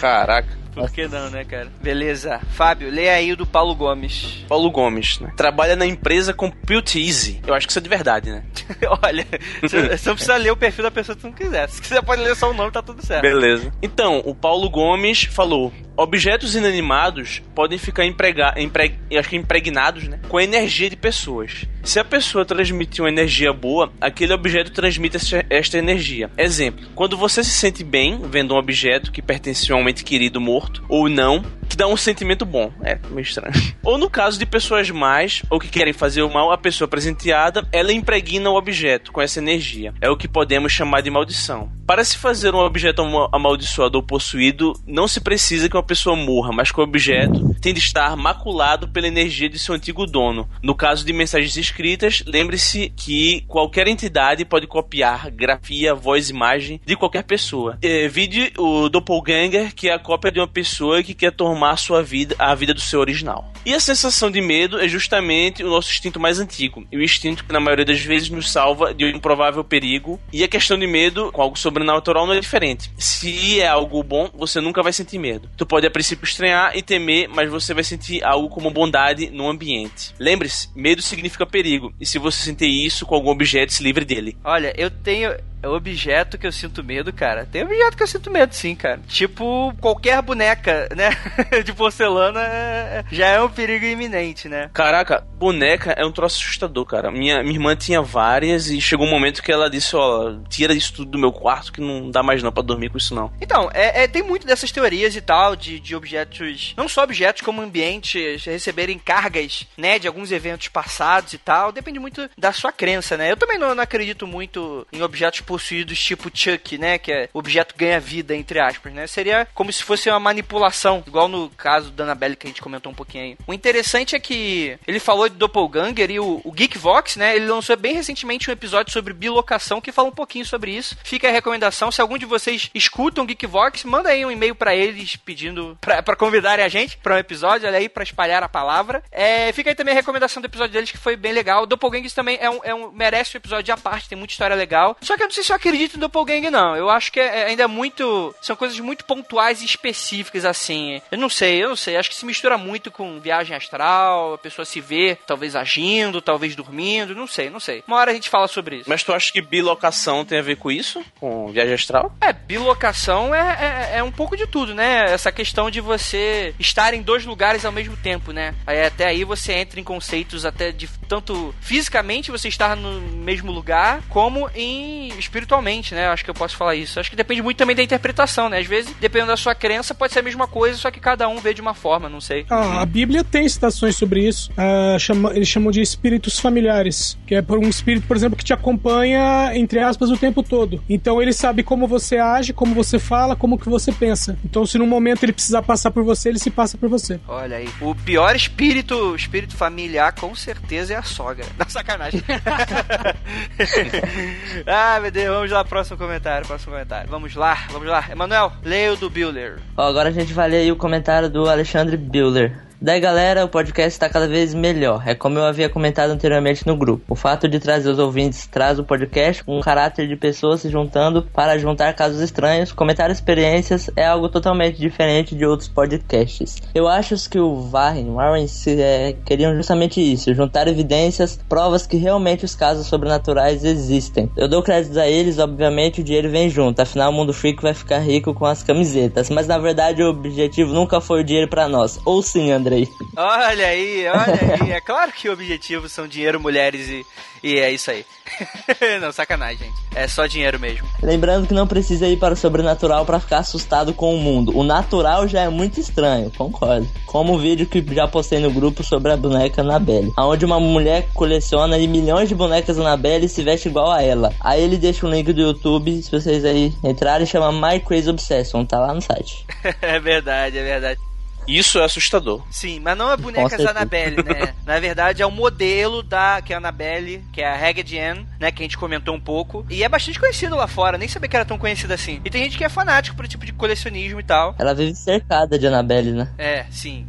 Caraca. Por que não, né, cara? Beleza. Fábio, lê aí o do Paulo Gomes. Paulo Gomes, né? Trabalha na empresa Compute Easy. Eu acho que isso é de verdade, né? Olha, você você não precisa ler o perfil da pessoa se não quiser. Se quiser, pode ler só o nome, tá tudo certo. Beleza. Então, o Paulo Gomes falou: objetos inanimados podem ficar emprega empreg acho que impregnados, né? Com a energia de pessoas. Se a pessoa transmite uma energia boa, aquele objeto transmite esta- esta energia. Exemplo: quando você se sente bem vendo um objeto que pertence a um ente querido morto ou não, que dá um sentimento bom. É meio estranho. Ou no caso de pessoas mais, ou que querem fazer o mal, a pessoa presenteada, ela impregna o objeto com essa energia. É o que podemos chamar de maldição. Para se fazer um objeto amaldiçoado ou possuído, não se precisa que uma pessoa morra, mas que o objeto tem de estar maculado pela energia de seu antigo dono. No caso de mensagens escritas, lembre-se que qualquer entidade pode copiar grafia, voz, imagem de qualquer pessoa. É, vide o Doppelganger, que é a cópia de uma pessoa que quer tomar sua vida, a vida do seu original. E a sensação de medo é justamente o nosso instinto mais antigo, e o instinto que na maioria das vezes nos salva de um improvável perigo. E a questão de medo com algo sobrenatural não é diferente. Se é algo bom, você nunca vai sentir medo. Tu pode a princípio estranhar e temer, mas você vai sentir algo como bondade no ambiente. Lembre-se, medo significa perigo, e se você sentir isso com algum objeto, se livre dele. Olha, eu tenho objeto que eu sinto medo, cara. Tem objeto que eu sinto medo, sim, cara. Tipo, qualquer boneca, né? de porcelana é, já é um perigo iminente, né? Caraca, boneca é um troço assustador, cara. Minha, minha irmã tinha várias e chegou um momento que ela disse: Ó, tira isso tudo do meu quarto que não dá mais não pra dormir com isso, não. Então, é, é tem muito dessas teorias e tal, de, de objetos, não só objetos, como ambientes receberem cargas, né? De alguns eventos passados e tal. Depende muito da sua crença, né? Eu também não, não acredito muito em objetos possuídos tipo Chuck, né? Que é objeto ganha vida, entre aspas, né? Seria como se fosse uma manipulação, igual no caso da Annabelle que a gente comentou um pouquinho aí. O interessante é que ele falou de Doppelganger e o, o Geekvox, né? Ele lançou bem recentemente um episódio sobre bilocação que fala um pouquinho sobre isso. Fica a recomendação. Se algum de vocês escutam Geekvox, manda aí um e-mail para eles pedindo para convidarem a gente para um episódio, olha aí, para espalhar a palavra. É, fica aí também a recomendação do episódio deles que foi bem legal. O Doppelganger também é um, é um, merece um episódio à parte, tem muita história legal. Só que eu não sei se eu acredito em Doppelganger, não. Eu acho que é, é ainda muito. São coisas muito pontuais e específicas, assim. Eu não sei, eu não sei. Acho que se mistura muito com viagem astral, a pessoa se vê, talvez agindo, talvez dormindo. Não sei, não sei. Uma hora a gente fala sobre isso. Mas tu acha que bilocação tem a ver com isso? Com viagem astral? É, bilocação é, é, é um pouco de tudo, né? Essa questão de você estar em dois lugares ao mesmo tempo, né? Aí, até aí você entra em conceitos até de tanto fisicamente você estar no mesmo lugar, como em espiritualmente, né? Acho que eu posso falar isso. Acho que depende muito também da interpretação, né? Às vezes, dependendo da sua crença, pode ser a mesma coisa, só que cada um vê de uma forma, não sei. Ah, a Bíblia tem citações sobre isso. Ah, chama, eles chamam de espíritos familiares, que é por um espírito, por exemplo, que te acompanha, entre aspas, o tempo todo. Então ele sabe como você age, como você fala, como que você pensa. Então se num momento ele precisar passar por você, ele se passa por você. Olha aí. O pior espírito, espírito familiar, com certeza, é a sogra. Não, sacanagem. ah, meu Deus. Vamos lá, próximo comentário, próximo comentário. Vamos lá, vamos lá. Emanuel, leia o do Bueller. Ó, agora a gente vai ler o comentário do Alexandre Bueller. Daí, galera, o podcast está cada vez melhor. É como eu havia comentado anteriormente no grupo. O fato de trazer os ouvintes traz o podcast com um caráter de pessoas se juntando para juntar casos estranhos, comentar experiências, é algo totalmente diferente de outros podcasts. Eu acho que o Warren, Warren é, queriam justamente isso, juntar evidências, provas que realmente os casos sobrenaturais existem. Eu dou créditos a eles, obviamente o dinheiro vem junto, afinal o Mundo Freak vai ficar rico com as camisetas, mas na verdade o objetivo nunca foi o dinheiro para nós. Ou sim, André? Andrei. Olha aí, olha aí. É claro que o objetivo são dinheiro, mulheres e, e é isso aí. não, sacanagem, gente. É só dinheiro mesmo. Lembrando que não precisa ir para o sobrenatural para ficar assustado com o mundo. O natural já é muito estranho, concordo. Como o vídeo que já postei no grupo sobre a boneca Annabelle. Onde uma mulher coleciona milhões de bonecas Annabelle e se veste igual a ela. Aí ele deixa o link do YouTube, se vocês aí entrarem, chama My Crazy Obsession, tá lá no site. é verdade, é verdade. Isso é assustador. Sim, mas não é bonecas Annabelle, né? Na verdade, é o modelo da que é a Annabelle, que é a Ragged Ann, né? Que a gente comentou um pouco. E é bastante conhecido lá fora, nem sabia que era tão conhecida assim. E tem gente que é fanático por tipo de colecionismo e tal. Ela vive cercada de Annabelle, né? É, sim.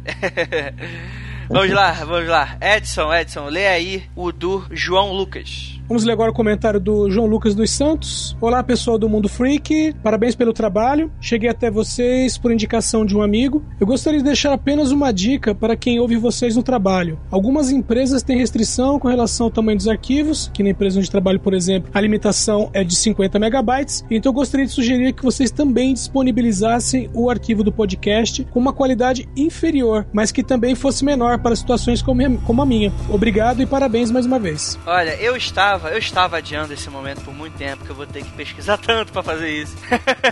vamos lá, vamos lá. Edson, Edson, lê aí o do João Lucas. Vamos ler agora o comentário do João Lucas dos Santos. Olá, pessoal do Mundo Freak. Parabéns pelo trabalho. Cheguei até vocês por indicação de um amigo. Eu gostaria de deixar apenas uma dica para quem ouve vocês no trabalho. Algumas empresas têm restrição com relação ao tamanho dos arquivos, que na empresa onde trabalho, por exemplo, a limitação é de 50 megabytes. Então eu gostaria de sugerir que vocês também disponibilizassem o arquivo do podcast com uma qualidade inferior, mas que também fosse menor para situações como a minha. Obrigado e parabéns mais uma vez. Olha, eu estava estava, eu estava adiando esse momento por muito tempo, que eu vou ter que pesquisar tanto pra fazer isso.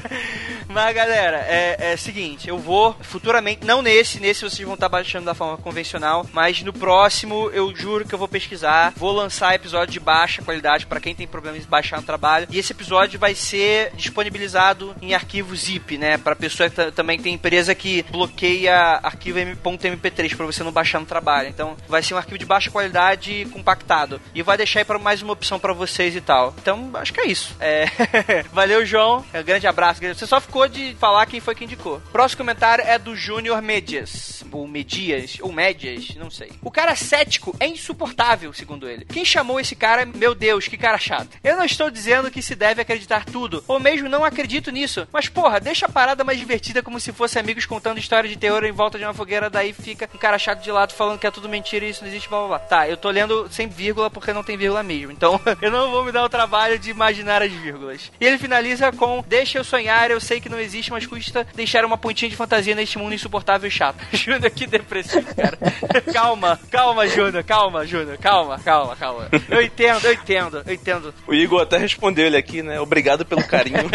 Mas, galera, é, é seguinte, eu vou futuramente, não nesse, nesse vocês vão estar baixando da forma convencional, mas no próximo eu juro que eu vou pesquisar, vou lançar episódio de baixa qualidade para quem tem problemas de baixar no trabalho, e esse episódio vai ser disponibilizado em arquivo zip, né, para pessoa que também tem empresa que bloqueia arquivo .mp3 para você não baixar no trabalho. Então, vai ser um arquivo de baixa qualidade compactado e vai deixar aí para mais uma opção para vocês e tal. Então, acho que é isso. É... Valeu, João. Um grande abraço. Você só ficou de falar quem foi que indicou. Próximo comentário é do Júnior Medias. Ou Medias, ou Médias, não sei. O cara cético é insuportável, segundo ele. Quem chamou esse cara, meu Deus, que cara chato. Eu não estou dizendo que se deve acreditar tudo, ou mesmo não acredito nisso. Mas, porra, deixa a parada mais divertida como se fosse amigos contando história de terror em volta de uma fogueira, daí fica um cara chato de lado falando que é tudo mentira e isso não existe, blá blá blá. Tá, eu tô lendo sem vírgula porque não tem vírgula mesmo. Então, eu não vou me dar o trabalho de imaginar as vírgulas. E ele finaliza com: Deixa eu sonhar, eu sei que não existe, mas custa deixar uma pontinha de fantasia neste mundo insuportável e chato. Júnior, que depressivo, cara. calma, calma, Júnior, calma, Júnior, calma, calma, calma. Eu entendo, eu entendo, eu entendo. O Igor até respondeu ele aqui, né? Obrigado pelo carinho.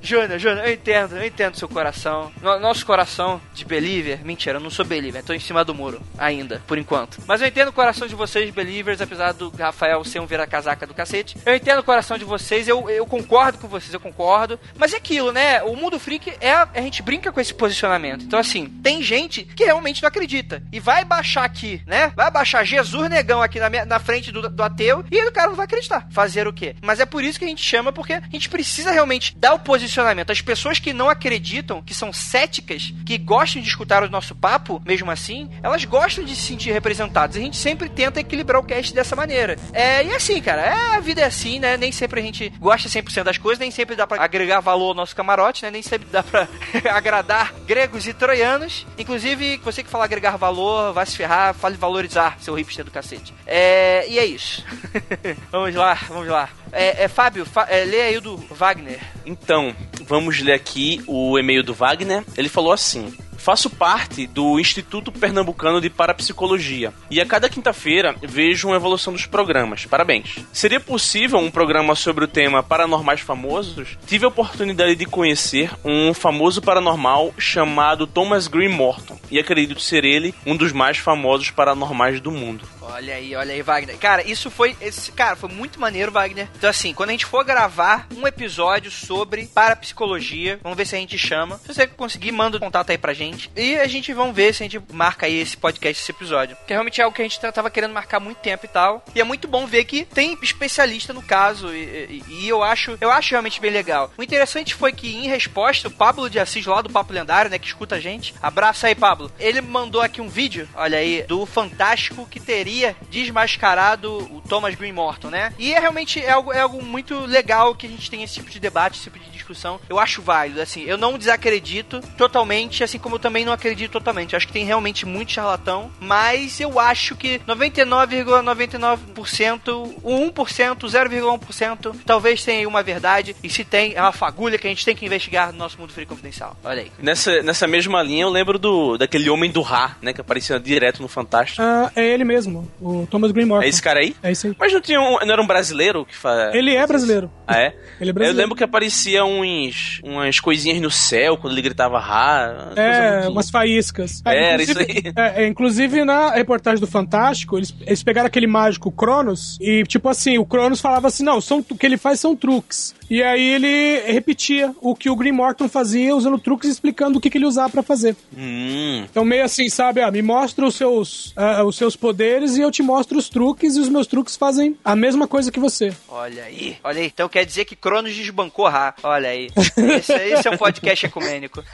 Júnior, Júnior, eu entendo, eu entendo seu coração. No, nosso coração de believer, mentira, eu não sou believer, tô em cima do muro ainda, por enquanto. Mas eu entendo o coração de vocês, believers, apesar do Rafael ser um vira-casaca do cacete. Eu entendo o coração de vocês, eu, eu concordo com vocês, eu concordo. Mas é aquilo, né? O mundo freak é. A gente brinca com esse posicionamento. Então, assim, tem gente que realmente não acredita. E vai baixar aqui, né? Vai baixar Jesus Negão aqui na, na frente do, do ateu e o cara não vai acreditar. Fazer o quê? Mas é por isso que a gente chama, porque a gente precisa realmente dar o posicionamento. As pessoas que não acreditam, que são céticas, que gostam de escutar o nosso papo, mesmo assim, elas gostam de se sentir representadas. A gente sempre tenta equilibrar o cast dessa maneira. É, e assim, cara, é, a vida é assim, né? Nem sempre a gente gosta 100% das coisas, nem sempre dá pra agregar valor ao nosso camarote, né? Nem sempre dá pra agradar gregos e troianos. Inclusive, você que fala agregar valor, vai se ferrar, fale valorizar, seu hipster do cacete. É, e é isso. vamos lá, vamos lá. É, é Fábio, fa é, lê aí o do Wagner. Então, vamos ler aqui o e-mail do Wagner. Ele falou assim: Faço parte do Instituto Pernambucano de Parapsicologia e a cada quinta-feira vejo uma evolução dos programas. Parabéns. Seria possível um programa sobre o tema paranormais famosos? Tive a oportunidade de conhecer um famoso paranormal chamado Thomas Green Morton e acredito ser ele um dos mais famosos paranormais do mundo. Olha aí, olha aí, Wagner. Cara, isso foi. Esse, cara, foi muito maneiro, Wagner. Então, assim, quando a gente for gravar um episódio sobre parapsicologia, vamos ver se a gente chama. Se você conseguir, manda o contato aí pra gente. E a gente vamos ver se a gente marca aí esse podcast, esse episódio. Que realmente é algo que a gente tava querendo marcar há muito tempo e tal. E é muito bom ver que tem especialista no caso. E, e, e eu acho eu acho realmente bem legal. O interessante foi que, em resposta, o Pablo de Assis, lá do Papo Lendário, né, que escuta a gente. Abraço aí, Pablo. Ele mandou aqui um vídeo, olha aí, do Fantástico que teria desmascarado o Thomas Green Morton, né? E é realmente é algo, é algo muito legal que a gente tem esse tipo de debate, esse tipo de discussão. Eu acho válido, assim, eu não desacredito totalmente, assim como eu também não acredito totalmente. Eu acho que tem realmente muito charlatão, mas eu acho que 99,99%, o 1%, 0,1% talvez tenha aí uma verdade, e se tem, é uma fagulha que a gente tem que investigar no nosso mundo free confidencial. Olha aí. Nessa, nessa mesma linha, eu lembro do daquele homem do Ra, né, que aparecia direto no Fantástico. Ah, é ele mesmo, o Thomas Green Morton. É esse cara aí? É esse aí. Mas não tinha um, não era um brasileiro que faz. Ele é brasileiro. Ah, é? Ele é brasileiro. Eu lembro que aparecia uns, umas coisinhas no céu quando ele gritava Ra. É, muito... umas faíscas. É, era isso aí. É, é, inclusive na reportagem do Fantástico, eles, eles pegaram aquele mágico Cronos e, tipo assim, o Cronos falava assim: não, são, o que ele faz são truques. E aí ele repetia o que o Green Morton fazia usando truques explicando o que, que ele usava para fazer. Hum. Então, meio assim, sabe? Ah, me mostra os seus, uh, os seus poderes e eu te mostro os truques e os meus truques fazem a mesma coisa que você. Olha aí, olha aí. Então quer dizer que Cronos desbancou Ra. Olha aí. Esse, esse é um podcast ecumênico.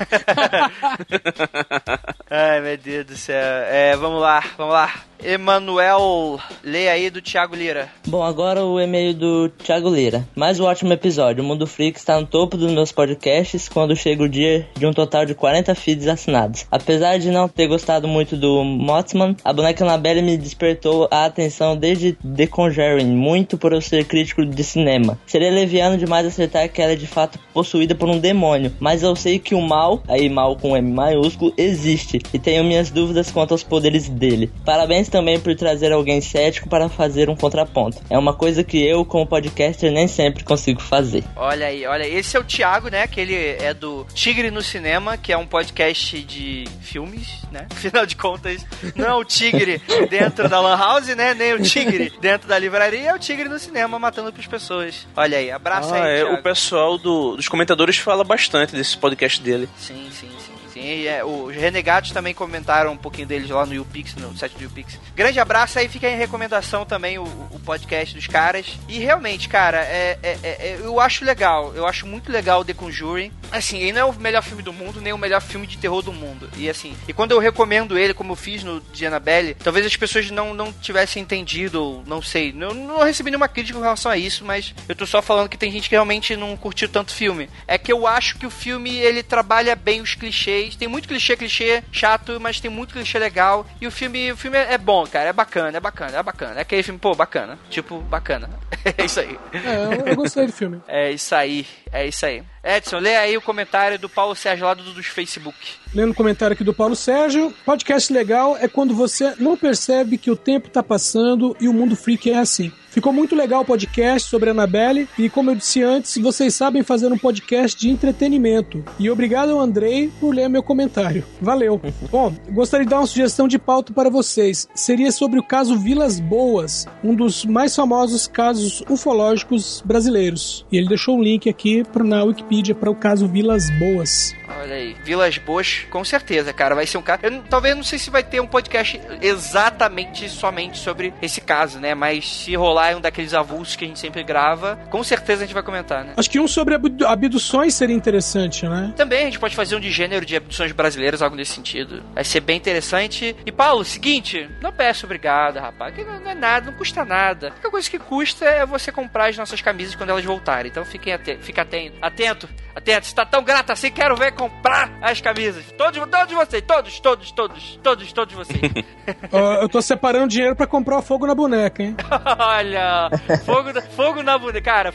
Ai, meu Deus do céu. É, vamos lá, vamos lá. Emanuel, lê aí do Thiago Lira. Bom, agora o e-mail do Thiago Lira. Mais um ótimo episódio episódio. O Mundo Freak está no topo dos meus podcasts quando chega o dia de um total de 40 feeds assinados. Apesar de não ter gostado muito do Mothman, a boneca Annabelle me despertou a atenção desde The Conjuring, muito por eu ser crítico de cinema. Seria leviano demais acertar que ela é de fato possuída por um demônio, mas eu sei que o mal, aí mal com M maiúsculo, existe e tenho minhas dúvidas quanto aos poderes dele. Parabéns também por trazer alguém cético para fazer um contraponto. É uma coisa que eu, como podcaster, nem sempre consigo fazer. Olha aí, olha, esse é o Thiago, né? Que ele é do Tigre no Cinema, que é um podcast de filmes, né? Afinal de contas, não é o Tigre dentro da Lan House, né? Nem o Tigre dentro da livraria, é o Tigre no cinema matando as pessoas. Olha aí, abraço Ah, aí, é, Thiago. o pessoal do- dos comentadores fala bastante desse podcast dele. Sim, sim, sim. Sim. É, os Renegados também comentaram um pouquinho deles lá no YouPix, no site do YouPix. Grande abraço aí, fica em recomendação também o, o podcast dos caras. E realmente, cara, é, é- é- é- eu acho legal, eu acho muito legal o The Conjuring. Assim, ele não é o melhor filme do mundo, nem o melhor filme de terror do mundo. E assim, e quando eu recomendo ele, como eu fiz no de Annabelle, talvez as pessoas não, não tivessem entendido, ou não sei. Eu não recebi nenhuma crítica com relação a isso, mas eu tô só falando que tem gente que realmente não curtiu tanto filme. É que eu acho que o filme ele trabalha bem os clichês. Tem muito clichê, clichê chato, mas tem muito clichê legal. E o filme, o filme é bom, cara. É bacana, é bacana, é bacana. É aquele filme, pô, bacana. Tipo, bacana. é isso aí. É, eu, eu gostei do filme. É isso aí, é isso aí. Edson, lê aí o comentário do Paulo Sérgio lá do, dos Facebook. Lendo o comentário aqui do Paulo Sérgio, podcast legal é quando você não percebe que o tempo tá passando e o mundo freak é assim. Ficou muito legal o podcast sobre a Annabelle e, como eu disse antes, vocês sabem fazer um podcast de entretenimento. E obrigado ao Andrei por ler meu comentário. Valeu. Bom, gostaria de dar uma sugestão de pauta para vocês. Seria sobre o caso Vilas Boas, um dos mais famosos casos ufológicos brasileiros. E ele deixou um link aqui pra- na Wikipedia para o caso Vilas Boas. Olha aí, Vilas Boas, com certeza, cara, vai ser um caso. Eu, talvez não sei se vai ter um podcast exatamente somente sobre esse caso, né? Mas se rolar um daqueles avulsos que a gente sempre grava, com certeza a gente vai comentar, né? Acho que um sobre abdu- abduções seria interessante, né? Também a gente pode fazer um de gênero de abduções brasileiras, algo nesse sentido. Vai ser bem interessante. E Paulo, seguinte, não peço obrigado, rapaz. Que não, é nada, não custa nada. A única coisa que custa é você comprar as nossas camisas quando elas voltarem. Então fiquem atentos, fica atento, atento, atento. Se tá tão grato assim, quero ver comprar as camisas. Todos, todos vocês, todos, todos, todos, todos, todos vocês. Eu tô separando dinheiro pra comprar o fogo na boneca, hein? Olha, fogo, na- fogo na bunda, cara.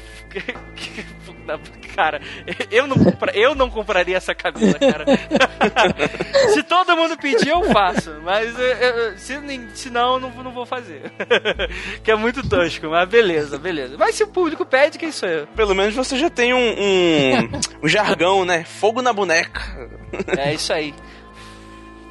Na Cara, eu não, compra, eu não compraria essa camisa, cara. se todo mundo pedir, eu faço. Mas eu- eu- se, se não, eu não, não vou fazer. que é muito tosco, mas beleza, beleza. Mas se o público pede, quem sou eu? Pelo menos você já tem um, um, um jargão, né? Fogo na boneca. É isso aí.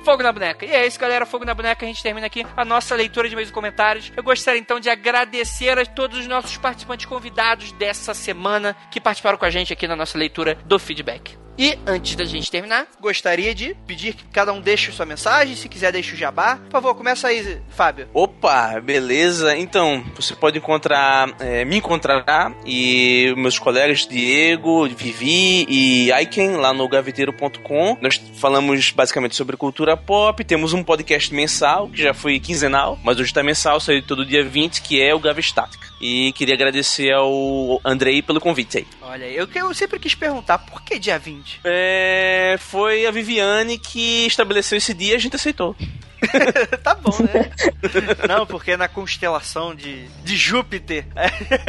Fogo na boneca. E é isso, galera. Fogo na boneca. A gente termina aqui a nossa leitura de meus comentários. Eu gostaria então de agradecer a todos os nossos participantes convidados dessa semana que participaram com a gente aqui na nossa leitura do feedback. E antes da gente terminar, gostaria de pedir que cada um deixe sua mensagem. Se quiser, deixe o jabá. Por favor, começa aí, Fábio. Opa, beleza? Então, você pode encontrar, é, me encontrar e meus colegas Diego, Vivi e Aiken lá no gaveteiro.com. Nós falamos basicamente sobre cultura pop. Temos um podcast mensal, que já foi quinzenal, mas hoje tá mensal, sai todo dia 20, que é o Gava Estática. E queria agradecer ao Andrei pelo convite aí. Olha, eu, eu sempre quis perguntar por que dia 20? É, foi a Viviane que estabeleceu esse dia e a gente aceitou. tá bom, né? Não, porque na constelação de, de Júpiter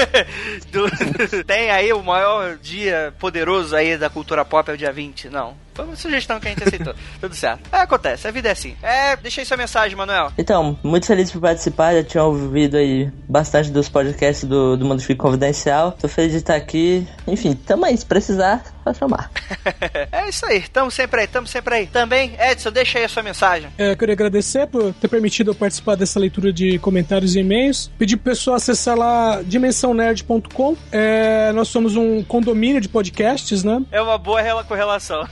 do- tem aí o maior dia poderoso aí da cultura pop é o dia 20. Não. Foi uma sugestão que a gente aceitou. Tudo certo. É, acontece, a vida é assim. É, deixa aí sua mensagem, Manuel. Então, muito feliz por participar, já tinha ouvido aí bastante dos podcasts do, do Mundo Freak Confidencial. Tô feliz de estar aqui. Enfim, tamo aí, se precisar, só chamar. É isso aí, tamo sempre aí, tamo sempre aí. Também, Edson, deixa aí a sua mensagem. É, eu queria agradecer por ter permitido eu participar dessa leitura de comentários e e-mails. Pedir pro pessoal acessar lá dimensãonerd.com. É, nós somos um condomínio de podcasts, né? É uma boa rela- correlação.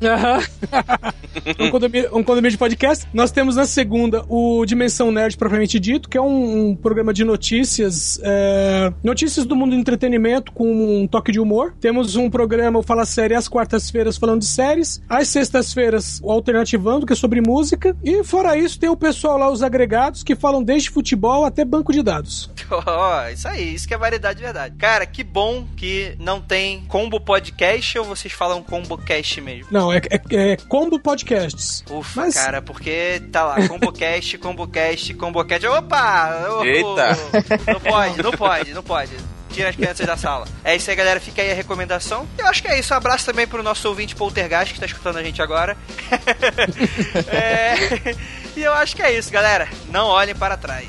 Um, condomínio, um condomínio de podcast. Nós temos na segunda o Dimensão Nerd propriamente dito, que é um, um programa de notícias, é, notícias do mundo do entretenimento com um toque de humor. Temos um programa, o Fala Série, às quartas-feiras falando de séries. Às sextas-feiras, o Alternativando, que é sobre música. E fora Fora isso, tem o pessoal lá, os agregados, que falam desde futebol até banco de dados. Ó, isso aí, isso que é variedade de verdade. Cara, que bom que não tem combo podcast ou vocês falam combo cast mesmo? Não, é, é, é Combo Podcasts. Ufa, Mas- cara, porque tá lá, combocast, combocast, combocast. Opa! Ô, Eita. Não pode, não pode, não pode. Tira as crianças da sala. É isso aí, galera. Fica aí a recomendação. Eu acho que é isso. Um abraço também pro nosso ouvinte Poltergeist que tá escutando a gente agora. É, E eu acho que é isso, galera. Não olhem para trás.